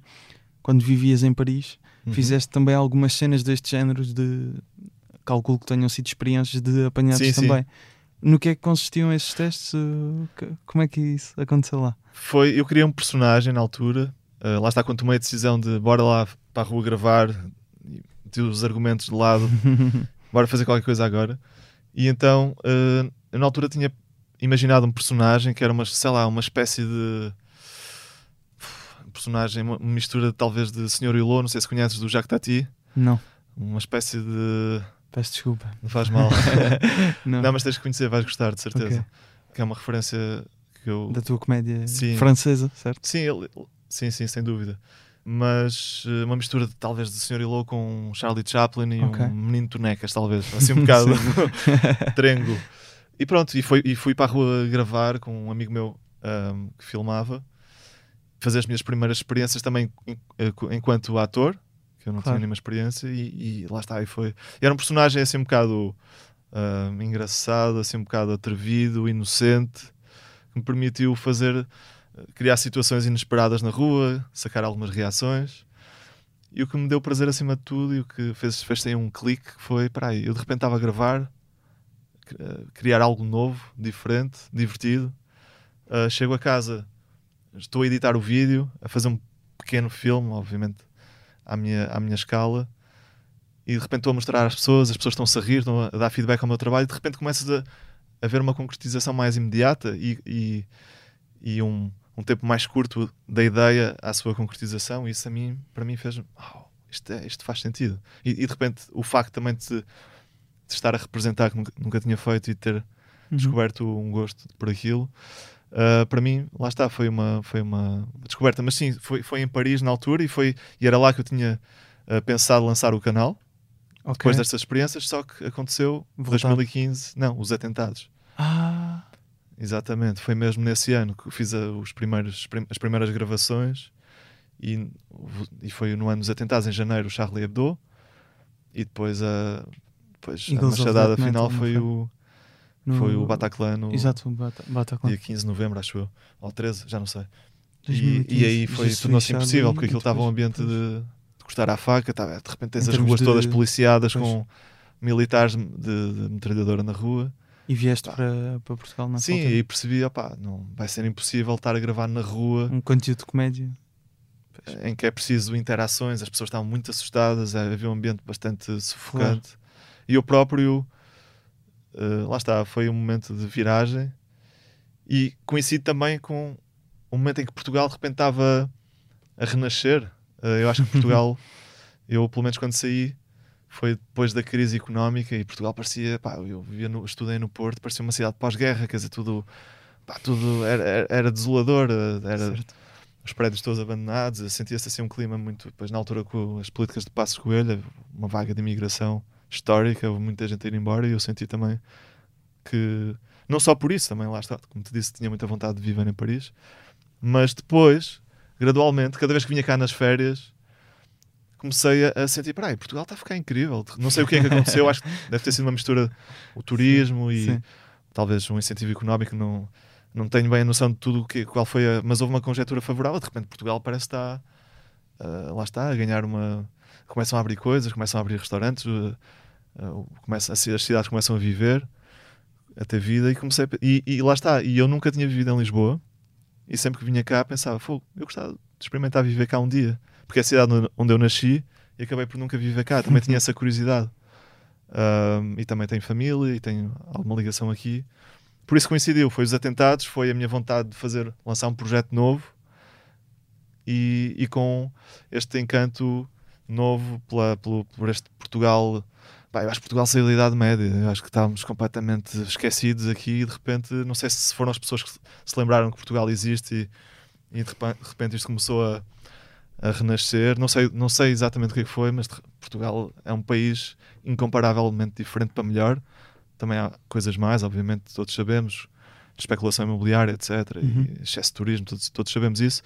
quando vivias em Paris, uhum. fizeste também algumas cenas deste género de calculo que tenham sido experiências de apanhados sim, também. Sim. No que é que consistiam esses testes? Como é que isso aconteceu lá? Foi, eu queria um personagem na altura. Uh, lá está quando tomei a decisão de bora lá para a rua gravar, e os argumentos de lado, <laughs> bora fazer qualquer coisa agora. E então, uh, eu na altura tinha imaginado um personagem que era uma, sei lá, uma espécie de um personagem, uma mistura talvez de Senhor Ilô, não sei se conheces do Jacques Tati. Não. Uma espécie de Peço desculpa. Não faz mal. <laughs> não. não. mas tens que conhecer, vais gostar, de certeza. Okay. Que é uma referência que eu. Da tua comédia sim. francesa, certo? Sim, ele... sim, sim, sem dúvida. Mas uh, uma mistura de, talvez de Sr. Ilô com Charlie Chaplin e okay. um menino tonecas, talvez. <laughs> Assim um bocado <laughs> trengo. E pronto, e, foi, e fui para a rua gravar com um amigo meu um, que filmava, fazer as minhas primeiras experiências também eh, enquanto ator que eu não claro. tinha nenhuma experiência e, e, lá está, e foi. E era um personagem assim um bocado uh, engraçado, assim um bocado atrevido, inocente, que me permitiu fazer, criar situações inesperadas na rua, sacar algumas reações. E o que me deu prazer acima de tudo e o que fez, fez um clique foi, para aí, eu de repente estava a gravar, criar algo novo, diferente, divertido. Uh, chego a casa, estou a editar o vídeo, a fazer um pequeno filme, obviamente à minha, à minha escala e de repente estou a mostrar às pessoas, as pessoas estão-se a rir, estão a dar feedback ao meu trabalho e de repente começas a, a ver uma concretização mais imediata e, e, e um, um tempo mais curto da ideia à sua concretização e isso a mim, para mim fez oh, isto, é, isto faz sentido e, e, de repente o facto também de, de estar a representar que nunca, nunca tinha feito e ter uhum. descoberto um gosto por aquilo Uh, para mim, lá está, foi uma, foi uma descoberta. Mas sim, foi, foi em Paris na altura e, foi, e era lá que eu tinha uh, pensado lançar o canal. Ok. Depois destas experiências, só que aconteceu em Voltar. 2015, não, os atentados. Ah, Exatamente, foi mesmo nesse ano que fiz a- os primeiros, prim- as primeiras gravações e, e foi no ano dos atentados, em janeiro, o Charlie Hebdo e depois a, depois a machadada final foi, foi? o, no- foi o Bataclan no Exato, Bata- Bataclan. dia 15 de novembro, acho eu, ou 13, já não sei. E, 2015. e aí foi, tornou-se impossível porque aquilo estava um ambiente de, de cortar à faca, estava, de repente tens Em as ruas de- todas policiadas pois. com militares de, de metralhadora na rua. E vieste para, para Portugal nessa Sim, altura? e percebi, opá, não vai ser impossível estar a gravar na rua Um conteúdo de comédia. em que é preciso interações, as pessoas estavam muito assustadas, havia um ambiente bastante sufocante. E eu próprio, eh, lá está, foi um momento de viragem e coincide também com um momento em que Portugal de repente estava a renascer. Eh, eu acho que <laughs> Portugal, eu pelo menos quando saí, foi depois da crise económica e Portugal parecia, pá, eu vivia no, estudei no Porto, parecia uma cidade pós-guerra, quer dizer, tudo, pá, tudo era, era, era desolador, eh, era, Certo. os prédios todos abandonados, sentia-se assim um clima muito, depois na altura com as políticas de Passos Coelho, uma vaga de imigração histórica, houve muita gente a ir embora e eu senti também que, não só por isso, também lá está, como te disse, tinha muita vontade de viver em Paris, mas depois, gradualmente, cada vez que vinha cá nas férias, comecei a, a sentir, peraí, Portugal está a ficar incrível, não sei o que é que aconteceu, acho que deve ter sido uma mistura, o turismo e Sim. talvez um incentivo económico, não, não tenho bem a noção de tudo o que, qual foi a, mas houve uma conjetura favorável, de repente Portugal parece estar, ah, lá está, a ganhar uma, começam a abrir coisas, começam a abrir restaurantes, ah, começa, as cidades começam a viver, a ter vida e comecei, a e, e lá está, e eu nunca tinha vivido em Lisboa, e sempre que vinha cá pensava, fogo, eu gostava de experimentar viver cá um dia, porque é a cidade onde- eu nasci e acabei por nunca viver cá, também tinha <laughs> essa curiosidade. Ahm, e também tenho família e tenho alguma ligação aqui. Por isso coincidiu, foi os atentados, foi a minha vontade de fazer, lançar um projeto novo e, e com este encanto novo pela, pelo, por este Portugal. Pá, eu acho que Portugal saiu da Idade Média, eu acho que estávamos completamente esquecidos aqui e de repente, não sei se foram as pessoas que se lembraram que Portugal existe e, e de repente isto começou a, a renascer. Não sei, não sei exatamente o que é que foi, mas Portugal é um país incomparavelmente diferente para melhor. Também há coisas mais, obviamente, todos sabemos, especulação imobiliária, etc. Uhum. E excesso de turismo, todos, todos sabemos isso.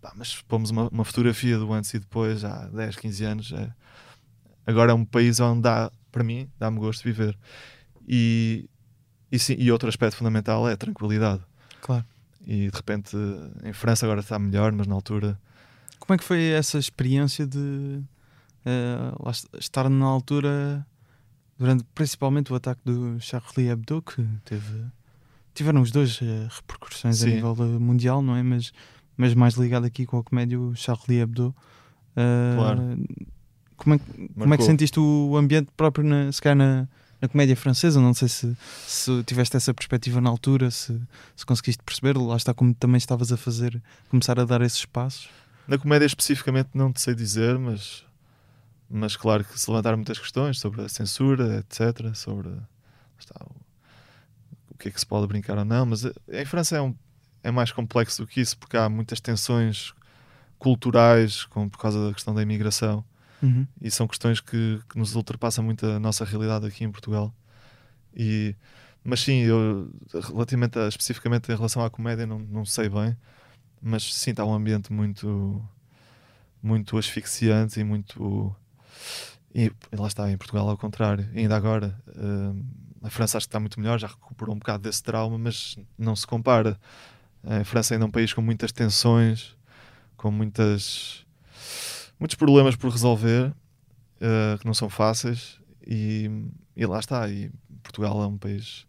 Pá, mas pomos uma, uma fotografia do antes e depois, há 10, 15 anos. É... Agora é um país onde dá, para mim, dá-me gosto de viver. E, e, sim, e outro aspecto fundamental é a tranquilidade. Claro. E de repente, em França agora está melhor, mas na altura Como é que foi essa experiência de est- estar na altura, durante principalmente o ataque do Charlie Hebdo, que teve, tiveram os dois eh, repercussões a Sim. nível eh, mundial, não é? Mas, mas mais ligado aqui com a comédia, o Charlie Hebdo. Eh, Claro. Como é, que- como é que Marcou. sentiste o ambiente próprio, na, se calhar, na, na comédia francesa? Não sei se, se tiveste essa perspectiva na altura, se, se conseguiste perceber. Lá está, como também estavas a fazer, começar a dar esses passos. Na comédia especificamente não te sei dizer, mas, mas claro que se levantaram muitas questões sobre a censura, etc. Sobre está, o, o que é que se pode brincar ou não. Mas eh, em França é, um, é mais complexo do que isso, porque há muitas tensões culturais com, por causa da questão da imigração. Uhum. E são questões que, que nos ultrapassam muito a nossa realidade aqui em Portugal. E, mas sim, eu relativamente a, especificamente em relação à comédia não, não sei bem, mas sim, está um ambiente muito muito asfixiante e muito e, lá está, em Portugal ao contrário, e ainda agora hum, a França acho que está muito melhor, já recuperou um bocado desse trauma, mas não se compara. A França ainda é um país com muitas tensões, com muitas muitos problemas por resolver eh, que não são fáceis e, e lá está e Portugal é um país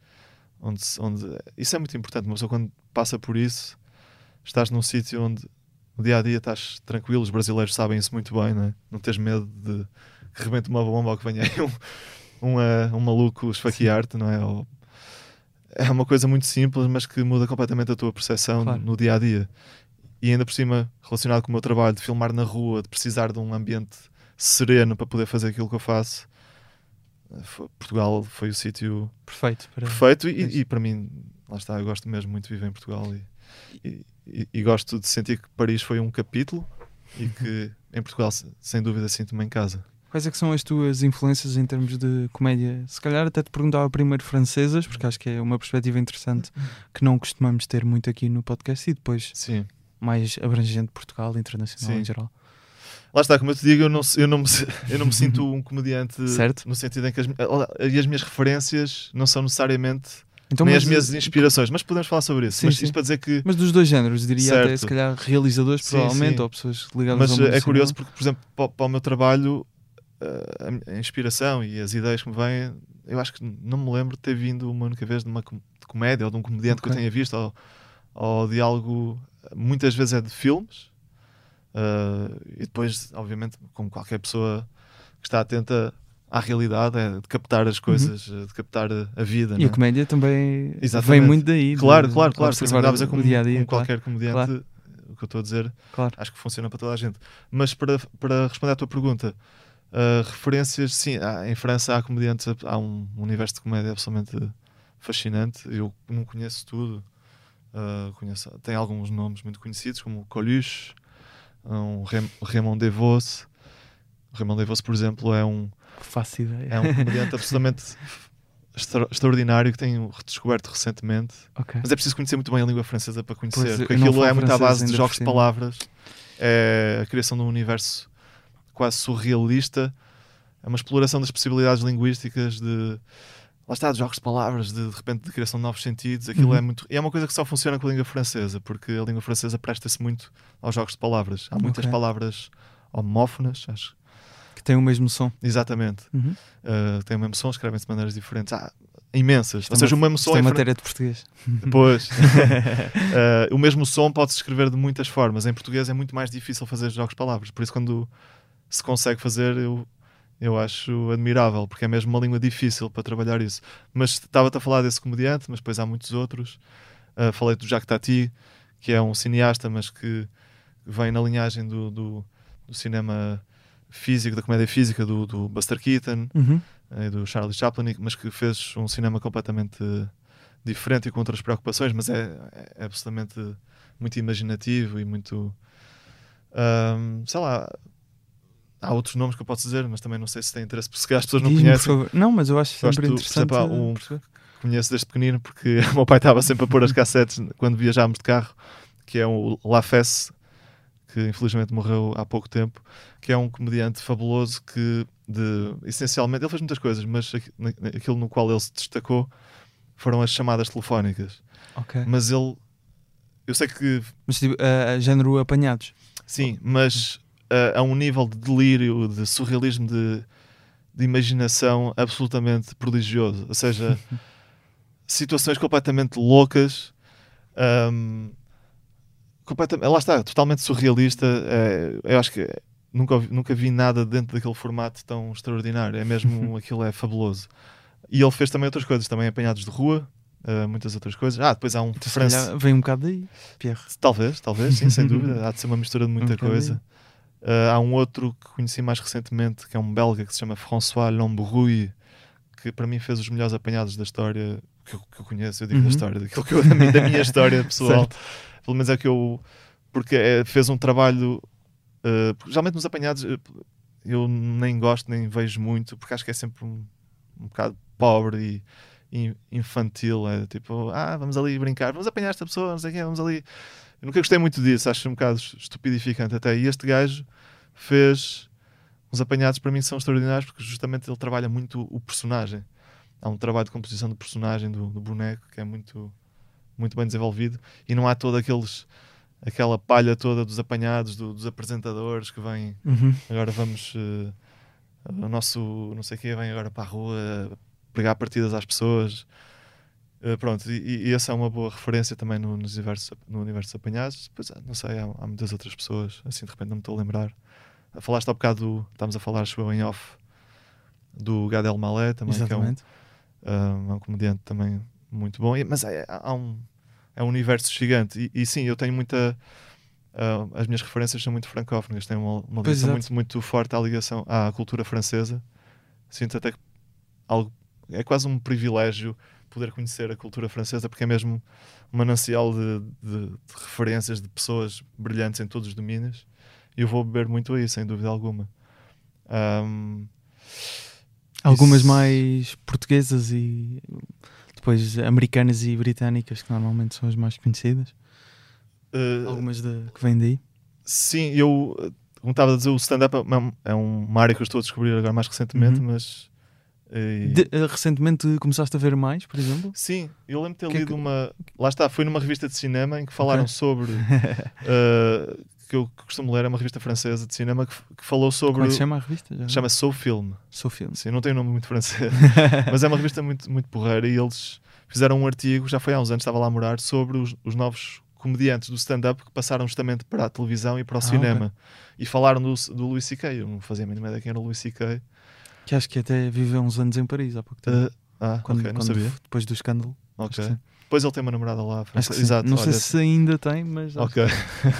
onde, onde isso é muito importante uma pessoa quando passa por isso estás num sítio onde no dia a dia estás tranquilo os brasileiros sabem isso muito bem não, é? não tens medo de que rebente uma bomba ou que venha aí um, um, eh, um maluco esfaquear-te não é Ou- é uma coisa muito simples mas que muda completamente a tua percepção Claro. no dia a dia e ainda por cima relacionado com o meu trabalho de filmar na rua, de precisar de um ambiente sereno para poder fazer aquilo que eu faço. Portugal foi o sítio Perfeito. Para... perfeito e, e para mim lá está, eu gosto mesmo muito de viver em Portugal e, e, e, gosto de sentir que Paris foi um capítulo e que em Portugal, se- sem dúvida, sinto-me em casa. Quais é que são as tuas influências em termos de comédia? Se calhar até te perguntava primeiro francesas, porque acho que é uma perspectiva interessante que não costumamos ter muito aqui no podcast, e depois Sim. Mais abrangente Portugal, internacional Sim. em geral. Lá está, como eu te digo, eu não, eu não, me, <laughs> eu não me sinto <laughs> um comediante Certo. no sentido em que as, as minhas referências não são necessariamente Então, nem mas- as minhas inspirações, mas podemos falar sobre isso. Sim, mas sim. isto para dizer que Mas dos dois géneros, diria até Certo. se calhar realizadores, Sim, provavelmente, ou pessoas ligadas Mas ao mundo é curioso cinema. porque, por exemplo, para, para o meu trabalho, eh, a inspiração e as ideias que me vêm, eu acho que não me lembro de ter vindo uma única vez de uma de comédia ou de um comediante que eu tenha visto ou, ou de algo, muitas vezes é de filmes. eh, e depois, obviamente, como qualquer pessoa que está atenta à realidade, é de captar as coisas, eh, de captar a, vida. Uhum. E a é? comédia também Exatamente. vem muito daí. de Claro, claro, claro. Por observar exemplo, dava a o como, dia a dia. como claro, qualquer comediante, claro. o que eu estou a dizer, claro. acho que funciona para toda a gente. Mas para, para responder à tua pergunta, uh, referências, sim, há- em França há comediantes, há um universo de comédia absolutamente fascinante. Eu não conheço tudo. Uh, conheço, tem alguns nomes muito conhecidos, como Coluche, um Rem, Raymond DeVos. Raymond DeVos, por exemplo, é um, Faço ideia. é um comediante <laughs> absolutamente extra- extraordinário que tenho redescoberto recentemente. Ok. Mas é preciso conhecer muito bem a língua francesa para conhecer, Pois, porque aquilo é muito à base de jogos de palavras, é a criação de um universo quase surrealista, é uma exploração das possibilidades linguísticas de lá está, de jogos de palavras, de, de repente de criação de novos sentidos, aquilo Uhum. é muito. E é uma coisa que só funciona com a língua francesa, porque a língua francesa presta-se muito aos jogos de palavras. Há muitas Ok. palavras homófonas, acho. Que tem o mesmo som. Exatamente. Uhum. Uh, têm o mesmo som, escrevem-se de maneiras diferentes. Há imensas. Isto Ou é seja, uma- o mesmo som é em fran- matéria de português. <laughs> Pois. <laughs> Eh, o mesmo som pode-se escrever de muitas formas. Em português é muito mais difícil fazer jogos de palavras. Por isso, quando se consegue fazer, eu, eu acho admirável, porque é mesmo uma língua difícil para trabalhar isso. Mas estava-te a falar desse comediante, mas depois há muitos outros. Eh, falei do Jacques Tati, que é um cineasta, mas que vem na linhagem do, do, do cinema físico, da comédia física, do, do Buster Keaton Uhum. eh, do Charlie Chaplin, mas que fez um cinema completamente diferente e com outras preocupações, mas é, é absolutamente muito imaginativo e muito. ahm, sei lá. Há outros nomes que eu posso dizer, mas também não sei se tem interesse, porque se calhar as pessoas não conhecem. Não, mas eu acho Gosto sempre do- por interessante. exemplo, um-. Conheço desde pequenino porque <laughs> o meu pai estava sempre a pôr as cassetes quando viajámos de carro, que é o La Fesse, que infelizmente morreu há pouco tempo, que é um comediante fabuloso que, de, essencialmente, ele fez muitas coisas, mas aquilo no qual ele se destacou foram as chamadas telefónicas. Ok. Mas ele, eu sei que Mas tipo, uh, género apanhados. Sim, mas uh, a um nível de delírio, de surrealismo, de, de imaginação absolutamente prodigioso. Ou seja, <laughs> situações completamente loucas. Um, completamente, lá está, totalmente surrealista. É, eu acho que nunca, nunca vi nada dentro daquele formato tão extraordinário. É mesmo, <laughs> aquilo é fabuloso. E ele fez também outras coisas, também apanhados de rua, uh, muitas outras coisas. Ah, depois há um Então, calhar vem um bocado daí, Pierre. Talvez, talvez, sim, sem <laughs> dúvida. Há de ser uma mistura de muita Um coisa. Uh, há um outro que conheci mais recentemente, que é um belga que se chama François Lambrouille, que para mim fez os melhores apanhados da história que eu, que eu conheço. Eu digo Uhum. da história, daquilo que eu, <laughs> da, minha, da minha história <laughs> pessoal. Pelo menos é que eu. Porque é, fez um trabalho. uh, geralmente nos apanhados uh, eu nem gosto, nem vejo muito, porque acho que é sempre um, um bocado pobre e, e infantil. É tipo, ah, vamos ali brincar, vamos apanhar esta pessoa, não sei o quê, vamos ali. Eu nunca gostei muito disso, acho um bocado estupidificante até. E este gajo fez uns apanhados para mim são extraordinários porque justamente ele trabalha muito o personagem. Há um trabalho de composição do personagem, do, do boneco, que é muito, muito bem desenvolvido e não há aqueles aquela palha toda dos apanhados, do- dos apresentadores que vêm Uhum. agora vamos eh, o nosso não sei o que vem agora para a rua pregar partidas às pessoas Eh, pronto, e, e essa é uma boa referência também no, nos universo, no universo dos apanhados pois é, não sei, há, há muitas outras pessoas assim de repente não me estou a lembrar falaste há bocado do- estávamos a falar acho eu, em off do Gad Elmaleh também que é um, Exatamente. um, é um comediante também muito bom, E- mas é, há um, é um universo gigante. E, e sim, eu tenho muita. ah, as minhas referências são muito francófonas, tenho uma, uma ligação muito, muito forte à ligação à cultura francesa. Sinto até que algo, é quase um privilégio poder conhecer a cultura francesa, porque é mesmo um manancial de, de- de referências de pessoas brilhantes em todos os domínios. E eu vou beber muito a isso, sem dúvida alguma. Ahm, Algumas Isso- mais portuguesas e depois americanas e britânicas, que normalmente são as mais conhecidas. eh, Algumas de, que vêm daí. Sim, eu, como estava a dizer, o stand-up é é uma área que eu estou a descobrir agora mais recentemente, Uhum. mas. Eh, De- eh, recentemente começaste a ver mais, por exemplo? Sim, eu lembro de ter Que é lido que- uma. Lá está, foi numa revista de cinema em que falaram Ok. sobre. <laughs> eh, que eu costumo ler, é uma revista francesa de cinema que, que falou sobre. Como é que se chama a revista? Já? Chama-se Soul Film. Sou filme. Sim, não tem um nome muito francês, <laughs> mas é uma revista muito, muito porreira e eles fizeram um artigo, já foi há uns anos, estava lá a morar, sobre os, os novos comediantes do stand-up que passaram justamente para a televisão e para o Ah, cinema. E falaram do, do Louis C.K. Eu não fazia a mínima ideia quem era o Louis C.K. Que acho que até viveu uns anos em Paris há pouco tempo. Uh, ah, quando, ok, não quando- sabia. Depois do escândalo. Ok. Que. Depois ele tem uma namorada lá. Que. Exato. não sei olha, se ainda tem, mas acho, Ok,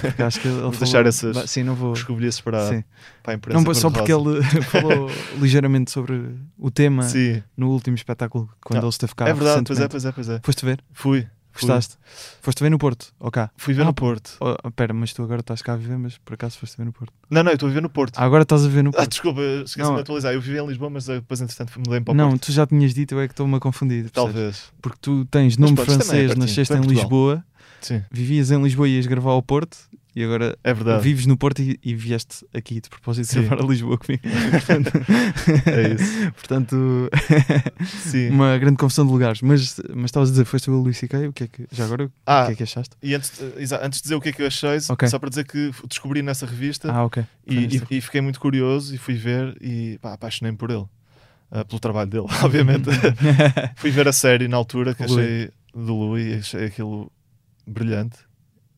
porque acho que ele <laughs> Vamos falou- deixar essas- Sim, não vou. escovilhas para, Sim. para a imprensa. Não, só porque ele <laughs> falou <laughs> ligeiramente sobre o tema Sim, no último espetáculo quando Ah, ele esteve cá. é verdade, pois é, pois é, pois é. Foste ver? Fui. Fui. Gostaste? Foste ver no Porto? Ou cá? Fui ver Ah, no Porto. Oh, Espera, mas tu agora estás cá a viver, mas por acaso foste ver no Porto? Não, não, eu estou a viver no Porto. Ah, agora estás a ver no Ah, Porto? desculpa, esqueci-me de atualizar. Eu vivi em Lisboa, mas depois, entretanto, mudei para o não, Porto. tu já tinhas dito, eu é que estou-me a confundir. Talvez. Porque tu tens Mas nome é francês, pertinho, nasceste em. Lisboa, Sim, vivias em Lisboa e ias gravar ao Porto e agora é verdade. vives no Porto e, e vieste aqui de propósito Sim. gravar a Lisboa comigo. <laughs> Portanto, É isso. Portanto, <laughs> Sim. uma grande confusão de lugares. Mas, mas estavas a dizer, foste o Luís C.K., o que é que, já agora, o Ah, que é que achaste? e antes, eh, antes de dizer o que é que eu achei, Ok. só para dizer que descobri nessa revista Ah, ok. e, e- e fiquei muito curioso e fui ver e pá, apaixonei-me por ele. Ah, pelo trabalho dele, <laughs> obviamente. fui ver a série na altura que O Louis. achei do Louis, achei aquilo brilhante,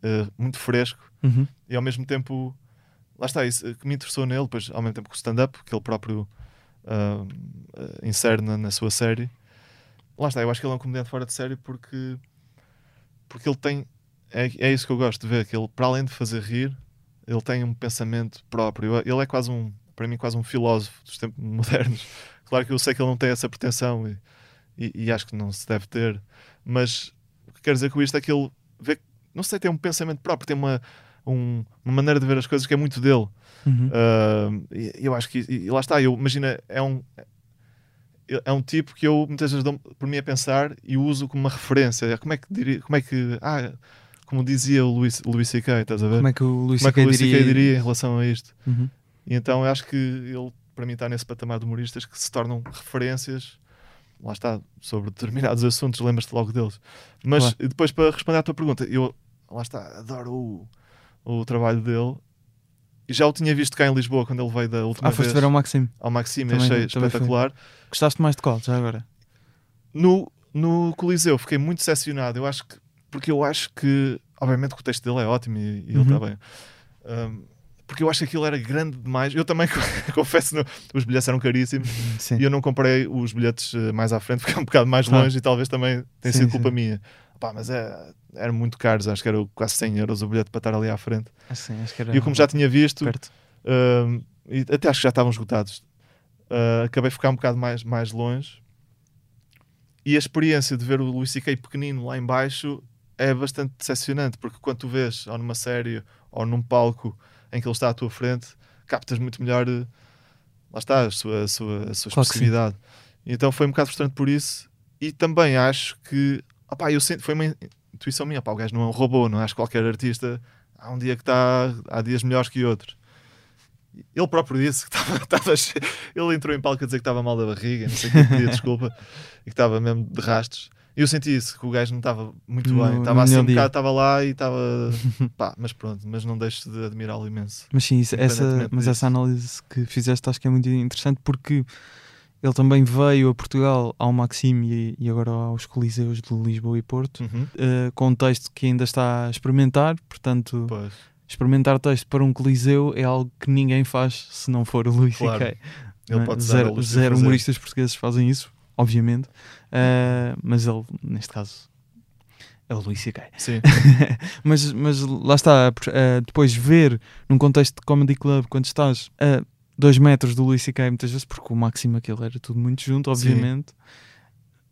eh, muito fresco Uhum. e ao mesmo tempo, lá está, isso que me interessou nele, depois ao mesmo tempo que o stand-up, que ele próprio ah, insere na, na sua série. Lá está, eu acho que ele é um comediante fora de série porque, porque ele tem. É, é isso que eu gosto de ver, que ele, para além de fazer rir, ele tem um pensamento próprio. Ele é quase um, para mim, quase um filósofo dos tempos <laughs> modernos. Claro que eu sei que ele não tem essa pretensão e, e, e acho que não se deve ter, mas o que quero dizer com isto é que ele vê, não sei, tem um pensamento próprio, tem uma, um- uma maneira de ver as coisas que é muito dele. Uhum. Uh, e eu acho que e lá está, eu imagina, é um é um tipo que eu muitas vezes dou por mim a pensar e uso como uma referência. Como é que diria, como é que ah, como dizia o Luís, Luís C.K., estás a ver? Como é que o Luís é C.K. Luís diria? Diria em relação a isto? Uhum. E então eu acho que ele, para mim, está nesse patamar de humoristas que se tornam referências, lá está, sobre determinados assuntos, lembras-te logo deles. Mas Claro. depois, para responder à tua pergunta, eu, lá está, adoro o, o trabalho dele. E já o tinha visto cá em Lisboa quando ele veio da última Ah, foste vez ver ao Maxime. ao Maxime, Também- achei também foi. espetacular. Gostaste mais de qual, já agora? No, no Coliseu fiquei muito decepcionado. Eu acho que, porque eu acho que, obviamente, que o texto dele é ótimo e, e ele Uhum. está bem. Um, porque eu acho que aquilo era grande demais. Eu também <laughs> confesso, os bilhetes eram caríssimos Sim. e eu não comprei os bilhetes eh, mais à frente, porque é um bocado mais longe e talvez também tenha Sim, sido sim. culpa minha. Pá, mas é, eram muito caros, acho que era quase 100 euros o bilhete para estar ali à frente. Ah, acho que era E eu, como já tinha visto, perto. Um, e até acho que já estavam esgotados. Uh, acabei de ficar um bocado mais, mais longe. E a experiência de ver o Luís C.K. pequenino lá em baixo é bastante decepcionante, porque quando tu vês ou numa série ou num palco em que ele está à tua frente, captas muito melhor uh, lá está, a sua, a sua, a sua Claro expressividade. Então foi um bocado frustrante por isso. E também acho que opá, eu sinto, foi uma intuição minha, opá, o gajo não é um robô, não é? acho que qualquer artista há um dia que está, há dias melhores que outros. Ele próprio disse que <laughs> estava, ele entrou em palco a dizer que estava mal da barriga, não sei o que, pedia <laughs> desculpa, e que estava mesmo de rastos. E eu senti isso, que o gajo não estava muito No- bem, estava assim um bocado, estava lá e estava <laughs> pá, mas pronto, mas não deixo de admirá-lo imenso. Mas sim, isso- essa, mas disso. essa análise que fizeste acho que é muito interessante porque ele também veio a Portugal ao Maxime e, agora aos Coliseus de Lisboa e Porto, Uhum. eh, com um texto que ainda está a experimentar, portanto, Pois, experimentar texto para um Coliseu é algo que ninguém faz se não for o Luís Claro. É? se dar ao zero, zero humoristas portugueses fazem isso, obviamente, Eh, mas ele, neste caso, é o Luís C.K. Sim, <laughs> mas, mas lá está, eh, depois ver num contexto de comedy club, quando estás a dois metros do Luís C.K. muitas vezes, porque o máximo aquilo era tudo muito junto, Sim. obviamente,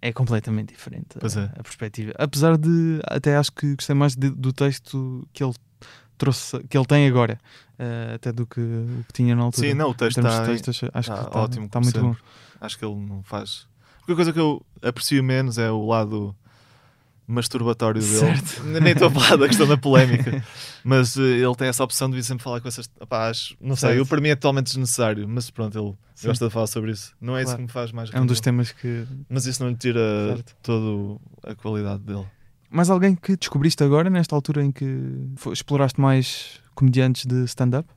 é completamente diferente a, é. a perspectiva. Apesar de, até acho que gostei mais de- do texto que ele trouxe, que ele tem agora, eh, até do que o que tinha na altura. Sim, não, o texto está texto, acho, acho tá que está ótimo, está como muito bom. Acho que ele não faz. A única coisa que eu aprecio menos é o lado masturbatório dele. Certo. Nem estou a falar da questão da polémica, <laughs> mas eh, ele tem essa opção de vir sempre falar com essas. Opá, acho- não sei, Certo. eu, para mim é totalmente desnecessário, mas pronto, ele Sim. gosta de falar sobre isso. Não é isso Claro. que me faz mais É um dos temas que. Mas isso não lhe tira Certo. toda a qualidade dele. Mais alguém que descobriste agora, nesta altura em que exploraste mais comediantes de stand-up?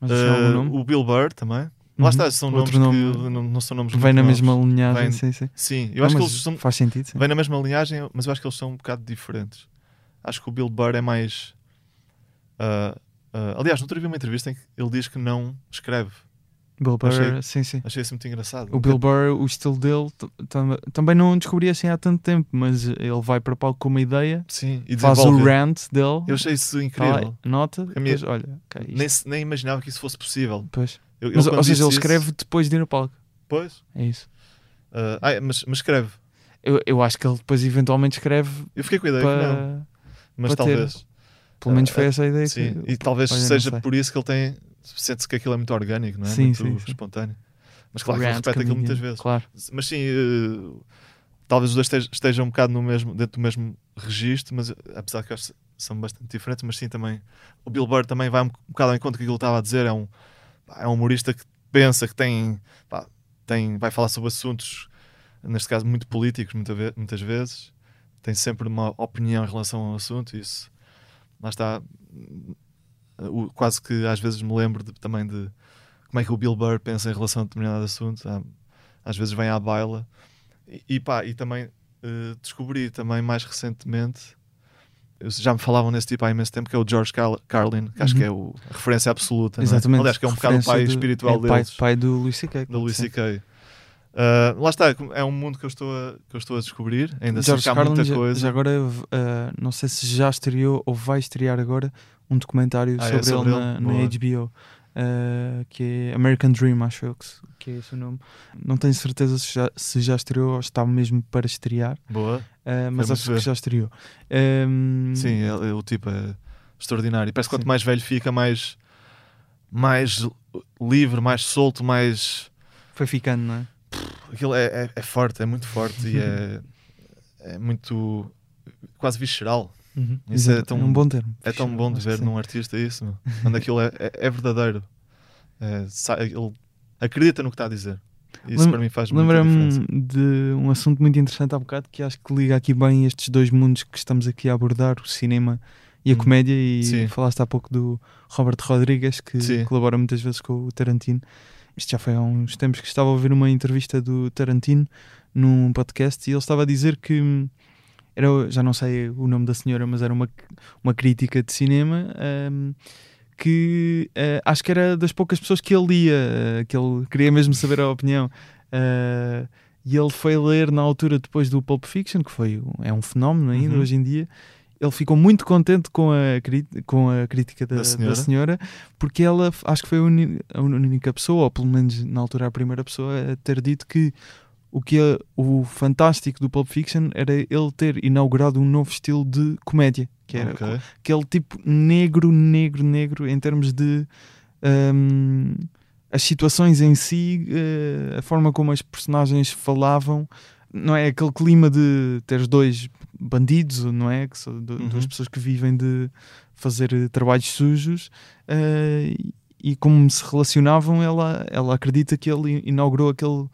Nome? o Bill Burr também. Uhum. Lá está, são nomes Outro nome que não, não são nomes Vem na novos. mesma linhagem, Vem- sim, sim. Sim, eu Não, acho que mas eles são, Faz sentido, sim. Vem na mesma linhagem, mas eu acho que eles são um bocado diferentes. Acho que o Bill Burr é mais. ah, ah, aliás, no outro dia vi uma entrevista em que ele diz que não escreve. Bill Burr, achei- sim, sim. Achei isso muito engraçado. O Bill Burr, o estilo dele, t- tam- também não descobri assim há tanto tempo, mas ele vai para palco com uma ideia, Sim, e faz o desenvolve. rant dele, Eu achei isso incrível. nota, A minha- depois, olha, ok, isto- nem, se- nem imaginava que isso fosse possível. depois. Eu, Mas, ou seja, ele isso- escreve depois de ir no palco, Pois. é isso. Ah, ah, mas, mas escreve. Eu, eu acho que ele depois eventualmente escreve Eu fiquei com a ideia que não, para. mas para ter. talvez. Pelo menos Ah, foi essa a ideia Sim, que. e talvez olha, seja por isso que ele tem. Sente-se que aquilo é muito orgânico, não é? Sim, muito sim, sim. espontâneo. Mas claro que ele repete aquilo muitas vezes. Claro. Mas sim, eh, talvez os dois estejam, um bocado no mesmo, dentro do mesmo registro, mas apesar que acho que são bastante diferentes, mas sim também o Bill Burr também vai um, bocado ao encontro do que ele estava a dizer, é um, é um humorista que pensa que tem, pá, tem vai falar sobre assuntos, neste caso muito políticos muita ve- muitas vezes, tem sempre uma opinião em relação ao assunto, isso lá está o- quase que às vezes me lembro de- também de como é que o Bill Burr pensa em relação a determinado assunto. Às vezes vem à baila. E, e pá, e também eh, descobri também mais recentemente, já me falavam nesse tipo há imenso tempo, que é o George Carl- Carlin, que acho Uhum. que é o, a referência absoluta. é? Exatamente. Aliás, que é um bocado o pai do- espiritual é pai, deles, pai do Luís C.K. sim. C.K. Ah, lá está, é um mundo que eu estou a, que eu estou a descobrir. Ainda sei George Carlin muita já, coisa. já agora, uh, não sei se já estreou ou vai estrear agora um documentário Ah, é sobre, sobre ele, ele? na, na. HBO, uh, que é American Dream, acho eu que, que é esse o nome. Não tenho certeza se já, se já estreou ou está mesmo para estrear, Boa. uh, mas muito acho ver. que já estreou. Um, Sim, ele- ele- o tipo é extraordinário. Parece que quanto Sim. mais velho fica, mais, mais livre, mais solto, mais. Foi ficando, não é? Aquilo é, é, é forte, é muito forte e é, <laughs> é muito. quase visceral. Uhum. Isso é tão- um bom termo. É tão bom de ver num artista isso, meu. quando aquilo é, é, é verdadeiro. É, ele acredita no que está a dizer. Isso Lem- para mim faz muita. Lembra-me de um assunto muito interessante há bocado que acho que liga aqui bem estes dois mundos que estamos aqui a abordar, o cinema e a Hum. comédia. E Sim. falaste há pouco do Robert Rodrigues, que Sim. colabora muitas vezes com o Tarantino. Isto já foi há uns tempos que estava a ouvir uma entrevista do Tarantino num podcast e ele estava a dizer que hum, era, já não sei o nome da senhora, mas era uma, uma crítica de cinema. hum, que eh, acho que era das poucas pessoas que ele lia, eh, que ele queria mesmo saber a opinião. Eh, e ele foi ler na altura depois do Pulp Fiction, que foi um- é um fenómeno ainda Uhum. hoje em dia. Ele ficou muito contente com a, com a crítica da, Da da senhora. senhora. porque ela acho que foi a, a única pessoa, ou pelo menos na altura a primeira pessoa, a ter dito que o que é o fantástico do Pulp Fiction era ele ter inaugurado um novo estilo de comédia, que era Ok. aquele tipo negro, negro, negro em termos de hum, as situações em si, eh, a forma como as personagens falavam, não é aquele clima de teres dois bandidos, não é? Que são Uhum. duas pessoas que vivem de fazer eh, trabalhos sujos e- e como se relacionavam, ela, ela acredita que ele inaugurou aquele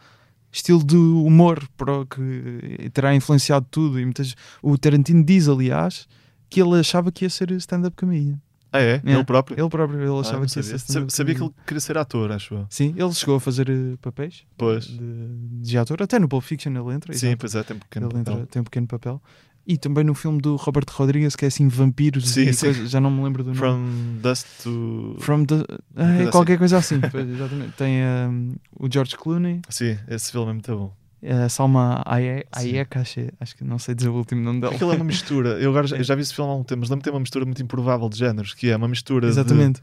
estilo de humor para o que terá influenciado tudo. E muitas, o Tarantino diz, aliás, que ele achava que ia ser stand-up comedian. Ah, é? É. Ele próprio? Ele próprio, ele Ah, achava não que ia ser stand-up Sab- sabia que ele queria ser ator, acho eu. Sim, ele chegou a fazer eh, papéis Pois. de, de ator, até no Pulp Fiction ele entra. Sim, exato. pois é, tem um pequeno ele entra, papel. tem um pequeno papel. E também no filme do Robert Rodrigues, que é assim vampiros Sim, e sim. coisa- já não me lembro do nome. From Dust to. From the, ah, é qualquer coisa assim, pois, exatamente. Tem um, o George Clooney, Sim, esse filme é muito bom. a Salma Hayek, acho, acho que não sei dizer o último nome dela. Aquilo é uma <laughs> mistura. Eu agora já, É. já vi esse filme há um tempo, mas lembro-me de ter uma mistura muito improvável de géneros, que é uma mistura de, Exatamente.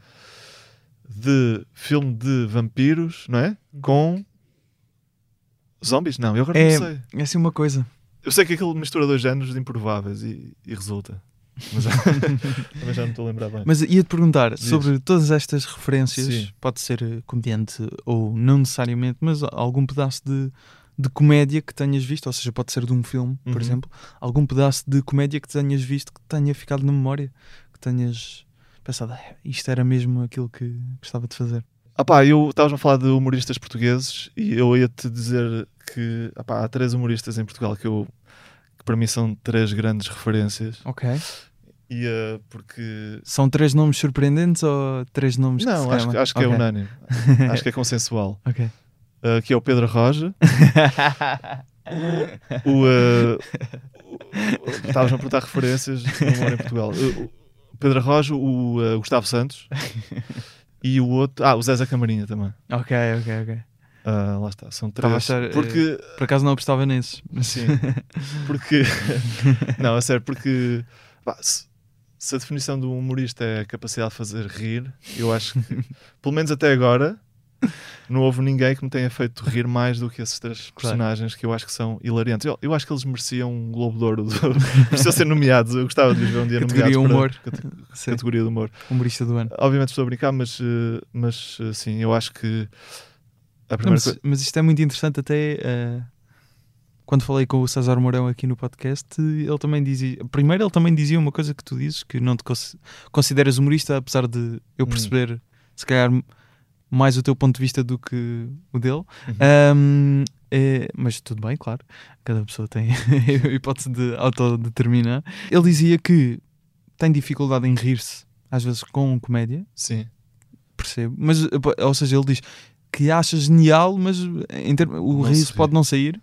de filme de vampiros, não é? Com Zombies? Não, eu agora É- não sei. É assim uma coisa. Eu sei que aquilo mistura dois géneros de improváveis e, e resulta. Mas já, <laughs> também já não estou a lembrar bem. Mas ia-te perguntar Diz. sobre todas estas referências, Sim. pode ser eh, comediante ou não necessariamente, mas algum pedaço de, de comédia que tenhas visto, ou seja, pode ser de um filme, por Uhum. exemplo, algum pedaço de comédia que tenhas visto que tenha ficado na memória, que tenhas pensado, "Ah, isto era mesmo aquilo que gostava de fazer. Ah pá, eu estavas a falar de humoristas portugueses e eu ia-te dizer que ah pá, há três humoristas em Portugal que eu para mim são três grandes referências Ok. e ah, porque São três nomes surpreendentes ou três nomes que não, acho, calhar- que- acho que é Ok. unânime <laughs> acho que é consensual Ok. Ah, que é o Pedro Roja <laughs> o o- o- estavas a perguntar referências humor em Portugal O- o Pedro Roja, o Gustavo Santos <laughs> e o outro, ah, o Zé Camarinha também ok, ok, ok. Ah, lá está, são Estava a três achar, eh, porque Por acaso não apostava nesses. mas- Sim. <laughs> Porque. <laughs> não, a sério, porque. pá, se, se a definição do humorista é a capacidade de fazer rir, eu acho que, <laughs> pelo menos até agora, não houve ninguém que me tenha feito rir mais do que esses três personagens que eu acho que são hilariantes. Eu, eu acho que eles mereciam um Globo de Ouro, do, mereciam ser nomeados. Eu gostava de ver um dia Categoria nomeados humor. para Sim, categoria de humor. humorista do ano. Obviamente estou a brincar, mas, eh, mas eh, sim, eu acho que Não, mas, coisa. mas isto é muito interessante até eh, quando falei com o César Mourão aqui no podcast, ele também dizia, primeiro ele também dizia uma coisa que tu dizes, que não te cons- consideras humorista, apesar de eu Hum. perceber se calhar mais o teu ponto de vista do que o dele. Uhum. Ahm, é, mas tudo bem, claro, cada pessoa tem <laughs> a hipótese de autodeterminar. Ele dizia que tem dificuldade em rir-se, às vezes com comédia, Sim, percebo. Mas, eh, ou seja, ele diz que acha genial, mas em termos, o Não riso ri. pode não sair.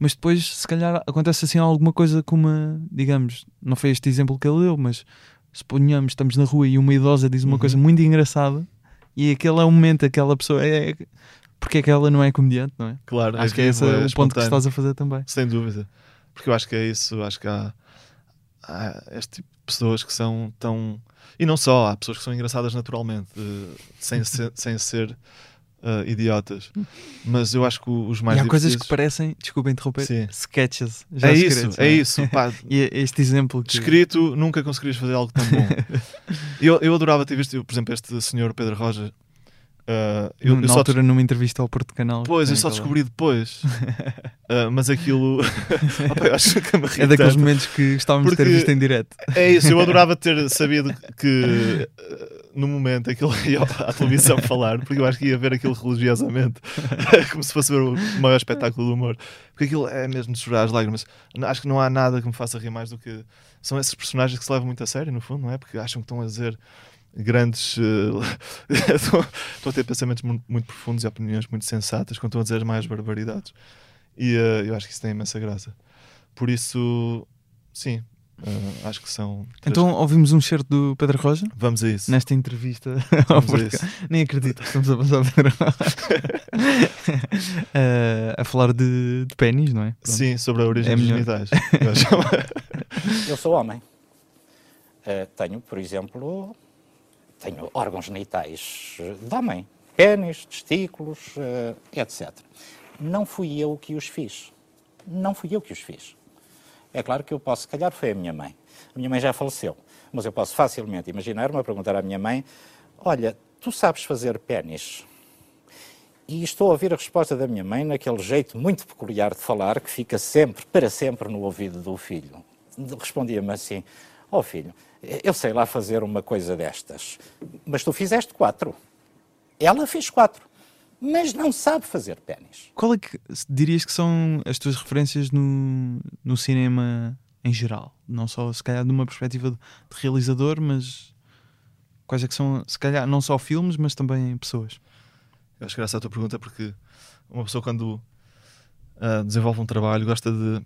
Mas depois, se calhar, acontece assim alguma coisa com uma, digamos, não foi este exemplo que ele deu, mas suponhamos, estamos na rua e uma idosa diz uma Uhum. coisa muito engraçada e aquele é o momento, aquela pessoa é. Porque é que ela não é comediante, não é? claro. Acho que é esse o ponto que estás a fazer também. Sem dúvida. Porque eu acho que é isso. Acho que há, há este tipo de pessoas que são tão. E não só, há pessoas que são engraçadas naturalmente, eh, sem ser, <laughs> sem ser eh, idiotas. Mas eu acho que os mais e há coisas que parecem, desculpa interromper, Sim. sketches. já É isso, não é isso. Pá, <laughs> E é este exemplo que. escrito, nunca conseguirias fazer algo tão bom. <laughs> eu, eu adorava ter visto, por exemplo, este senhor Pedro Roja. Eh, eu, na eu só altura, numa entrevista ao Porto Canal. Pois, eu só descobri depois. <laughs> Ah, mas aquilo. <laughs> Opa, acho que me É daqueles tanto. momentos que gostávamos de ter visto em direto. É isso, eu adorava ter <laughs> sabido que eh, no momento aquilo ia à televisão falar, porque eu acho que ia ver aquilo religiosamente, como se fosse ver o maior espetáculo do humor. Porque aquilo é mesmo de chorar as lágrimas. Acho que não há nada que me faça rir mais do que. São esses personagens que se levam muito a sério, no fundo, não é? Porque acham que estão a dizer grandes. eh, <laughs> estão, estão a ter pensamentos mu- muito profundos e opiniões muito sensatas quando estão a dizer mais barbaridades. E eh, eu acho que isso tem imensa graça. Por isso, sim, eh, acho que são. três- Então ouvimos um certo do Pedro Roja Vamos a isso. nesta entrevista. <laughs> ao Vamos a Porto isso. Nem acredito que estamos a passar o Pedro Roja. <laughs> Eh, a falar de, de pênis, não é? Pronto. Sim, sobre a origem É dos genitais. Eu acho- Eu sou homem. Eh, tenho, por exemplo, tenho órgãos genitais eh, de homem. Pênis, testículos, eh, etc. Não fui eu que os fiz. Não fui eu que os fiz. É claro que eu posso, se calhar foi a minha mãe. A minha mãe já faleceu. Mas eu posso facilmente imaginar-me a perguntar à minha mãe: Olha, tu sabes fazer pênis? E estou a ouvir a resposta da minha mãe naquele jeito muito peculiar de falar que fica sempre, para sempre, no ouvido do filho. Respondia-me assim: Ó filho, eu sei lá fazer uma coisa destas, mas tu fizeste quatro. Ela fez quatro, mas não sabe fazer pênis. Qual é que dirias que são as tuas referências no, no cinema em geral? Não só, se calhar, de uma perspectiva de, de realizador, mas quais é que são, se calhar, não só filmes, mas também pessoas? Eu acho graça a tua pergunta porque uma pessoa quando ah, desenvolve um trabalho gosta de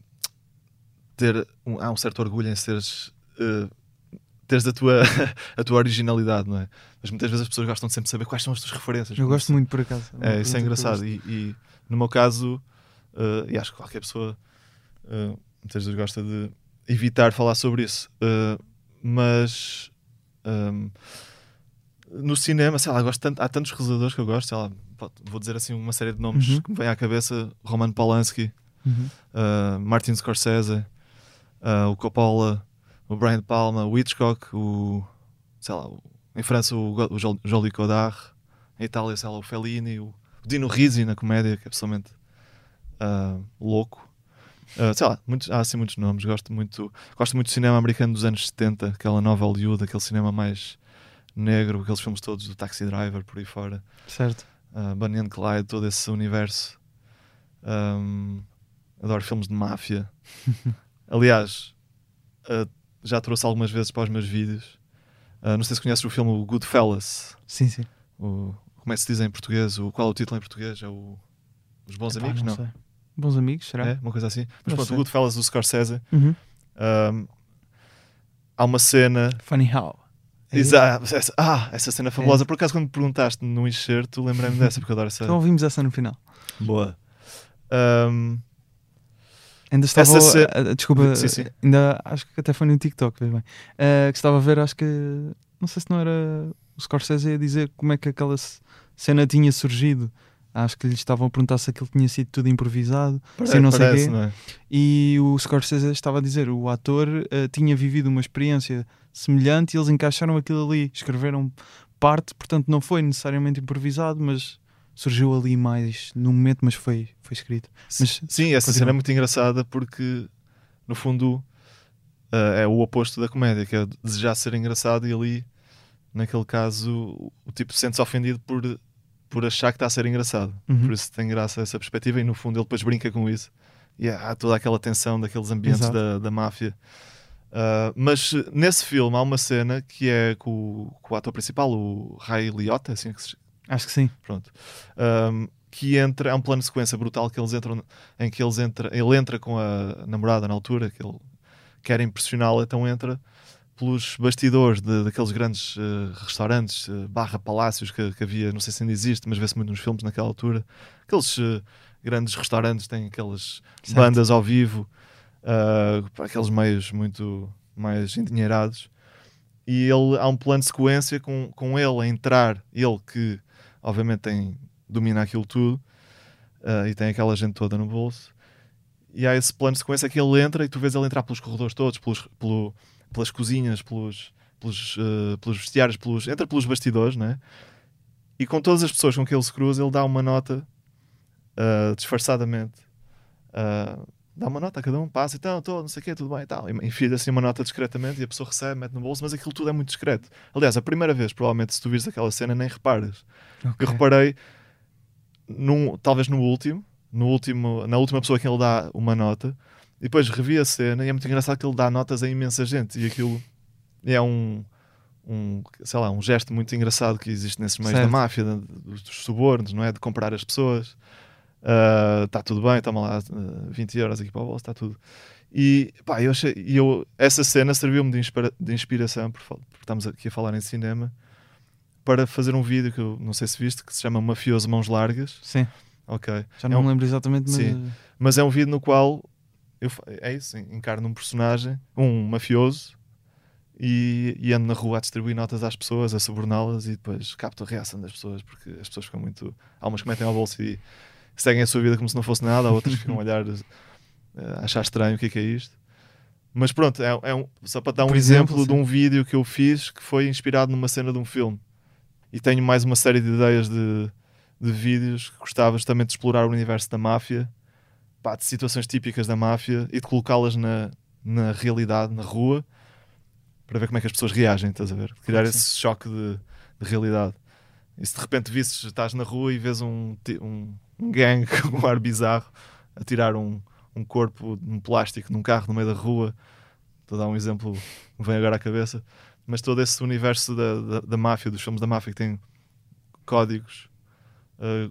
ter um, há um certo orgulho em seres ah, teres a tua, <laughs> a tua originalidade, não é? Mas muitas vezes as pessoas gostam de sempre saber quais são as tuas referências. Eu gosto muito, por acaso. É, isso é engraçado. E, e no meu caso, eh, e acho que qualquer pessoa eh, muitas vezes gosta de evitar falar sobre isso, eh, mas ehm, no cinema, sei lá, gosto tanto, há tantos realizadores que eu gosto, sei lá, vou dizer assim uma série de nomes Uhum. que me vêm à cabeça: Roman Polanski, Uhum. uh, Martin Scorsese, uh, o Coppola, o Brian Palma, o Hitchcock, o sei lá, o- em França o, o Jo- Jolie Godard, em Itália, sei lá, o Fellini, o, o Dino Risi na comédia, que é absolutamente uh, louco. Uh, sei lá, muitos, há assim muitos nomes. Gosto muito, gosto muito do cinema americano dos anos 70, aquela nova Hollywood, aquele cinema mais negro, aqueles filmes todos do Taxi Driver por aí fora Certo. uh, Bonnie and Clyde, todo esse universo. Um, adoro filmes de máfia. <laughs> Aliás, uh, já trouxe algumas vezes para os meus vídeos. Uh, não sei se conheces o filme o Goodfellas. Sim, sim. O, como é que se diz em português? O, qual é o título em português? É o Os Bons Epá, Amigos? Não. sei. Bons amigos, será? É? Uma coisa assim. Mas Não pronto, sei. o Goodfellas do Scorsese. Uhum. um, há uma cena. Funny how. É Exato, essa, ah, essa cena fabulosa. Por acaso, quando me perguntaste no enxerto, lembrei-me dessa, porque eu adoro essa. Então ouvimos essa no final. Boa. Um, Ainda estava. Essa ce- ah, desculpa, Sim, sim. ainda acho que até foi no TikTok, bem. Ah, que estava a ver, acho que. Não sei se não era o Scorsese a dizer como é que aquela cena tinha surgido. Acho que lhe estavam a perguntar se aquilo tinha sido tudo improvisado. Pare- Sim, não sei parece, quê. não é? E o Scorsese estava a dizer: o ator ah, tinha vivido uma experiência semelhante e eles encaixaram aquilo ali, escreveram parte, portanto não foi necessariamente improvisado, mas surgiu ali mais no momento, mas foi, foi escrito. Mas Sim, essa continua. cena é muito engraçada porque, no fundo, eh, é o oposto da comédia, que é desejar ser engraçado e ali, naquele caso, o, tipo sente-se ofendido por, por achar que está a ser engraçado. Uhum. Por isso tem graça essa perspectiva e, no fundo, ele depois brinca com isso. E há toda aquela tensão daqueles ambientes Exato. da, da máfia. Ah, mas nesse filme há uma cena que é com, o- com o ator principal, o Ray Liotta, assim que se acho que sim. pronto um, que entra, é um plano de sequência brutal que eles entram, em que eles entra, ele entra com a namorada na altura, que ele quer impressioná-la, então entra pelos bastidores de, daqueles grandes eh, restaurantes, eh, barra palácios que, que havia, não sei se ainda existe, mas vê-se muito nos filmes naquela altura. Aqueles eh, grandes restaurantes têm aquelas Certo. bandas ao vivo, ah, para aqueles meios muito mais endinheirados. E ele, há um plano de sequência com, com ele a entrar, ele que obviamente tem, domina aquilo tudo ah, e tem aquela gente toda no bolso. E há esse plano de sequência que ele entra e tu vês ele entrar pelos corredores todos, pelos, pelo- pelas cozinhas, pelos, pelos, ah, pelos vestiários, pelos, entra pelos bastidores, né? E com todas as pessoas com que ele se cruza, ele dá uma nota ah, disfarçadamente. Ah, dá uma nota a cada um, passa, então, estou, não sei o quê, tudo bem e tal. Enfia assim uma nota discretamente e a pessoa recebe, mete no bolso, mas aquilo tudo é muito discreto. Aliás, a primeira vez, provavelmente, se tu vires aquela cena, nem reparas. Eu Ok. reparei, num, talvez no último, no último, na última pessoa a quem ele dá uma nota, e depois revi a cena e é muito engraçado que ele dá notas a imensa gente e aquilo é um, um sei lá, um gesto muito engraçado que existe nesses meios Certo. da máfia, dos, dos subornos, não é? De comprar as pessoas. Está tudo bem, toma lá ah, 20 euros aqui para o bolso, está tudo. E pá, eu achei, eu, essa cena serviu-me de, inspira- de inspiração, por, porque estamos aqui a falar em cinema, para fazer um vídeo que eu não sei se viste, que se chama Mafioso Mãos Largas. Sim, Ok. já É não um- me lembro exatamente, mas. Sim. Mas é um vídeo no qual eu, é isso, encarno um personagem, um mafioso, e, e ando na rua a distribuir notas às pessoas, a suborná-las e depois capto a reação das pessoas, porque as pessoas ficam muito. Há umas que metem ao bolso e seguem a sua vida como se não fosse nada, há outras que ficam a olhar, <laughs> eh, a achar estranho o que é que é isto. Mas pronto, é, é um, só para dar um exemplo, exemplo, de um vídeo que eu fiz que foi inspirado numa cena de um filme. E tenho mais uma série de ideias de, de vídeos que gostava justamente de explorar o universo da máfia, pá, de situações típicas da máfia e de colocá-las na, na realidade, na rua, para ver como é que as pessoas reagem, estás a ver? Criar esse choque de, de realidade. E se de repente visses, estás na rua e vês um, um, um gangue <laughs> com um ar bizarro a tirar um, um corpo de um plástico num carro no meio da rua, estou a dar um exemplo que me vem agora à cabeça, mas todo esse universo da, da, da máfia, dos filmes da máfia que tem códigos, eh,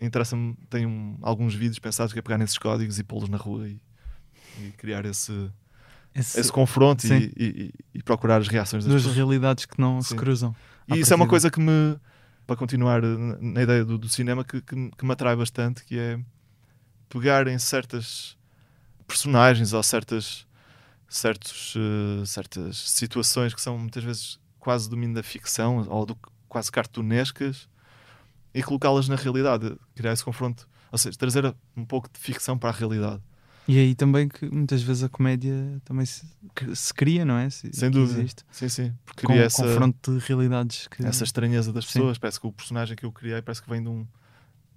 interessa-me, tenho um- alguns vídeos pensados que é pegar nesses códigos e pô-los na rua e, e criar esse, Esse- esse confronto e, e- e- procurar as reações das duas pessoas. realidades que não se Sim. cruzam. à E isso é uma coisa que me, para continuar eh, na- ideia do, do cinema, que, que, me- que me atrai bastante, que é pegar em certas personagens ou certas, certos, eh, certas situações que são muitas vezes quase domínio da ficção ou do, quase cartunescas e colocá-las na realidade, criar esse confronto, ou seja, trazer um pouco de ficção para a realidade. E aí também que muitas vezes a comédia também se, que se cria, não é? Se, Sem que dúvida. Existe. Sim, sim. Porque Com cria essa, confronto de realidades que. essa estranheza das Sim. pessoas. Parece que o personagem que eu criei parece que vem de um.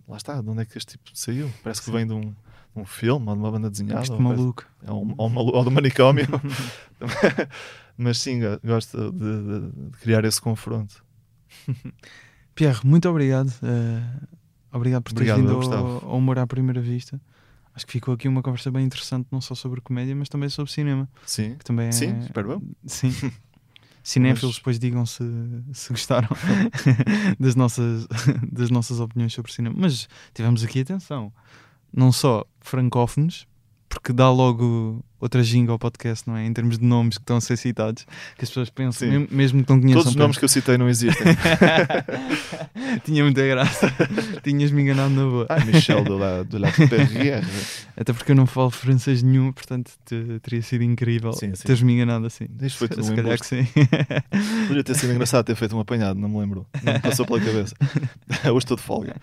Lá está, de onde é que este tipo saiu? Parece que Sim. vem de um, um filme ou de uma banda desenhada. Este ou maluco. ou, ou, malu- ou do manicômio. <laughs> Mas sim, go- gosto de, de- de criar esse confronto. Pierre, muito obrigado. eh, obrigado por teres Obrigado, vindo ao, Humor à Primeira Vista. Acho que ficou aqui uma conversa bem interessante, não só sobre comédia, mas também sobre cinema. Sim, Que também é... sim, espero eu. Sim. <laughs> Cinéfilos, depois digam se, se gostaram <laughs> das, nossas, das nossas opiniões sobre cinema. Mas tivemos aqui atenção, não só francófonos, porque dá logo outra ginga ao podcast, não é? Em termos de nomes que estão a ser citados, que as pessoas pensam, mesmo, mesmo que não conheçam. Todos os nomes que eu citei não existem. <laughs> Tinha muita graça. <laughs> Tinhas-me enganado na boa. ah, Michel de la, de la Perrière. <laughs> Até porque eu não falo francês nenhum, portanto te- teria sido incrível teres-me enganado assim. Isto foi tudo se um calhar que sim. Podia ter sido engraçado ter feito um apanhado, não me lembro. Não me passou pela cabeça. Hoje estou de folga.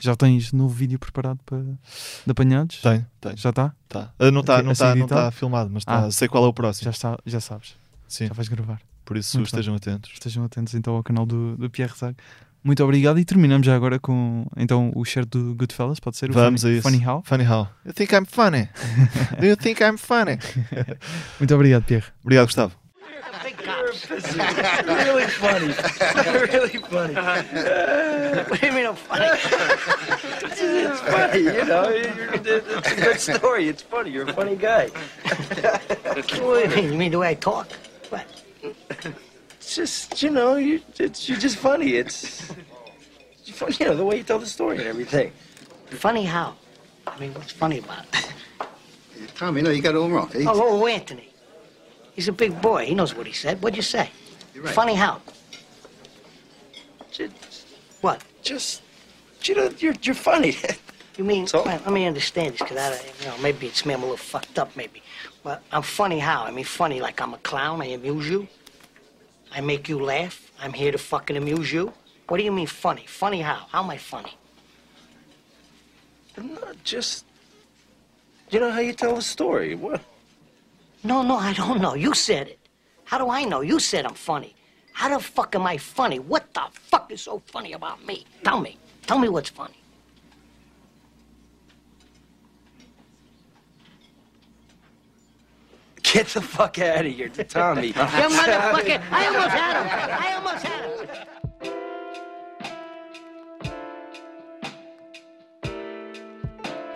Já tens novo vídeo preparado para de apanhados? Tenho, tenho. Já está? Tá. Ah, não está Ok, não tá, não editado? tá filmado, mas tá, Ah. sei qual é o próximo. Já, está, já sabes. Sim, Já vais gravar. por isso Muito bem. estejam atentos. Estejam atentos então ao canal do, do Pierre Zag. Muito obrigado e terminamos já agora com então o shirt do Goodfellas, pode ser? O Vamos funny, a isso. Funny How? Funny how? You think I'm funny? <laughs> Do you think I'm funny? <laughs> Muito obrigado, Pierre. Obrigado, Gustavo. <laughs> really funny. really funny. what do you mean I'm funny? it's funny, you know. You're, it's a good story. It's funny. You're a funny guy. what do you mean? You mean the way I talk? What? It's just, you know, you, it's, you're just funny. It's, it's funny, you know, the way you tell the story and everything. Funny how? I mean, what's funny about it? Tommy, no, you got it all wrong. He- Oh, oh, Anthony. He's a big boy. He knows what he said. What'd you say? You're right. Funny how? Just, What? just you know, you're, you're funny. <laughs> You mean, So? well, let me understand this, because I, you know, maybe it's me, I'm a little fucked up, maybe. But I'm funny how? I mean, funny like I'm a clown, I amuse you. I make you laugh. I'm here to fucking amuse you. What do you mean funny? Funny how? How am I funny? I'm not just, you know how you tell the story. What? No, no, I don't know. You said it. How do I know? You said I'm funny. How the fuck am I funny? What the fuck is so funny about me? Tell me. Tell me what's funny. Get the fuck out of here, Tommy. <laughs> You motherfucker! I almost had him! I almost had him!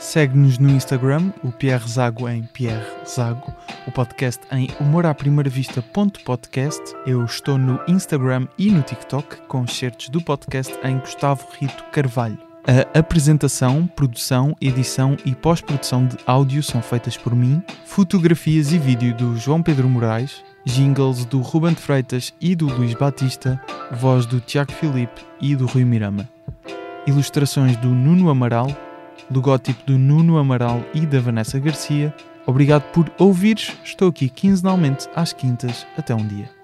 Segue-nos no Instagram, o Pierre Zago em Pierre Zago, o podcast em humoraprimeira-vista.podcast. Eu estou no Instagram e no TikTok com certos do podcast em Gustavo Rito Carvalho. A apresentação, produção, edição e pós-produção de áudio são feitas por mim, fotografias e vídeo do João Pedro Moraes, jingles do Ruben Freitas e do Luís Batista, voz do Tiago Filipe e do Rui Mirama. Ilustrações do Nuno Amaral, logótipo do Nuno Amaral e da Vanessa Garcia. Obrigado por ouvires. Estou aqui quinzenalmente às quintas. Até um dia.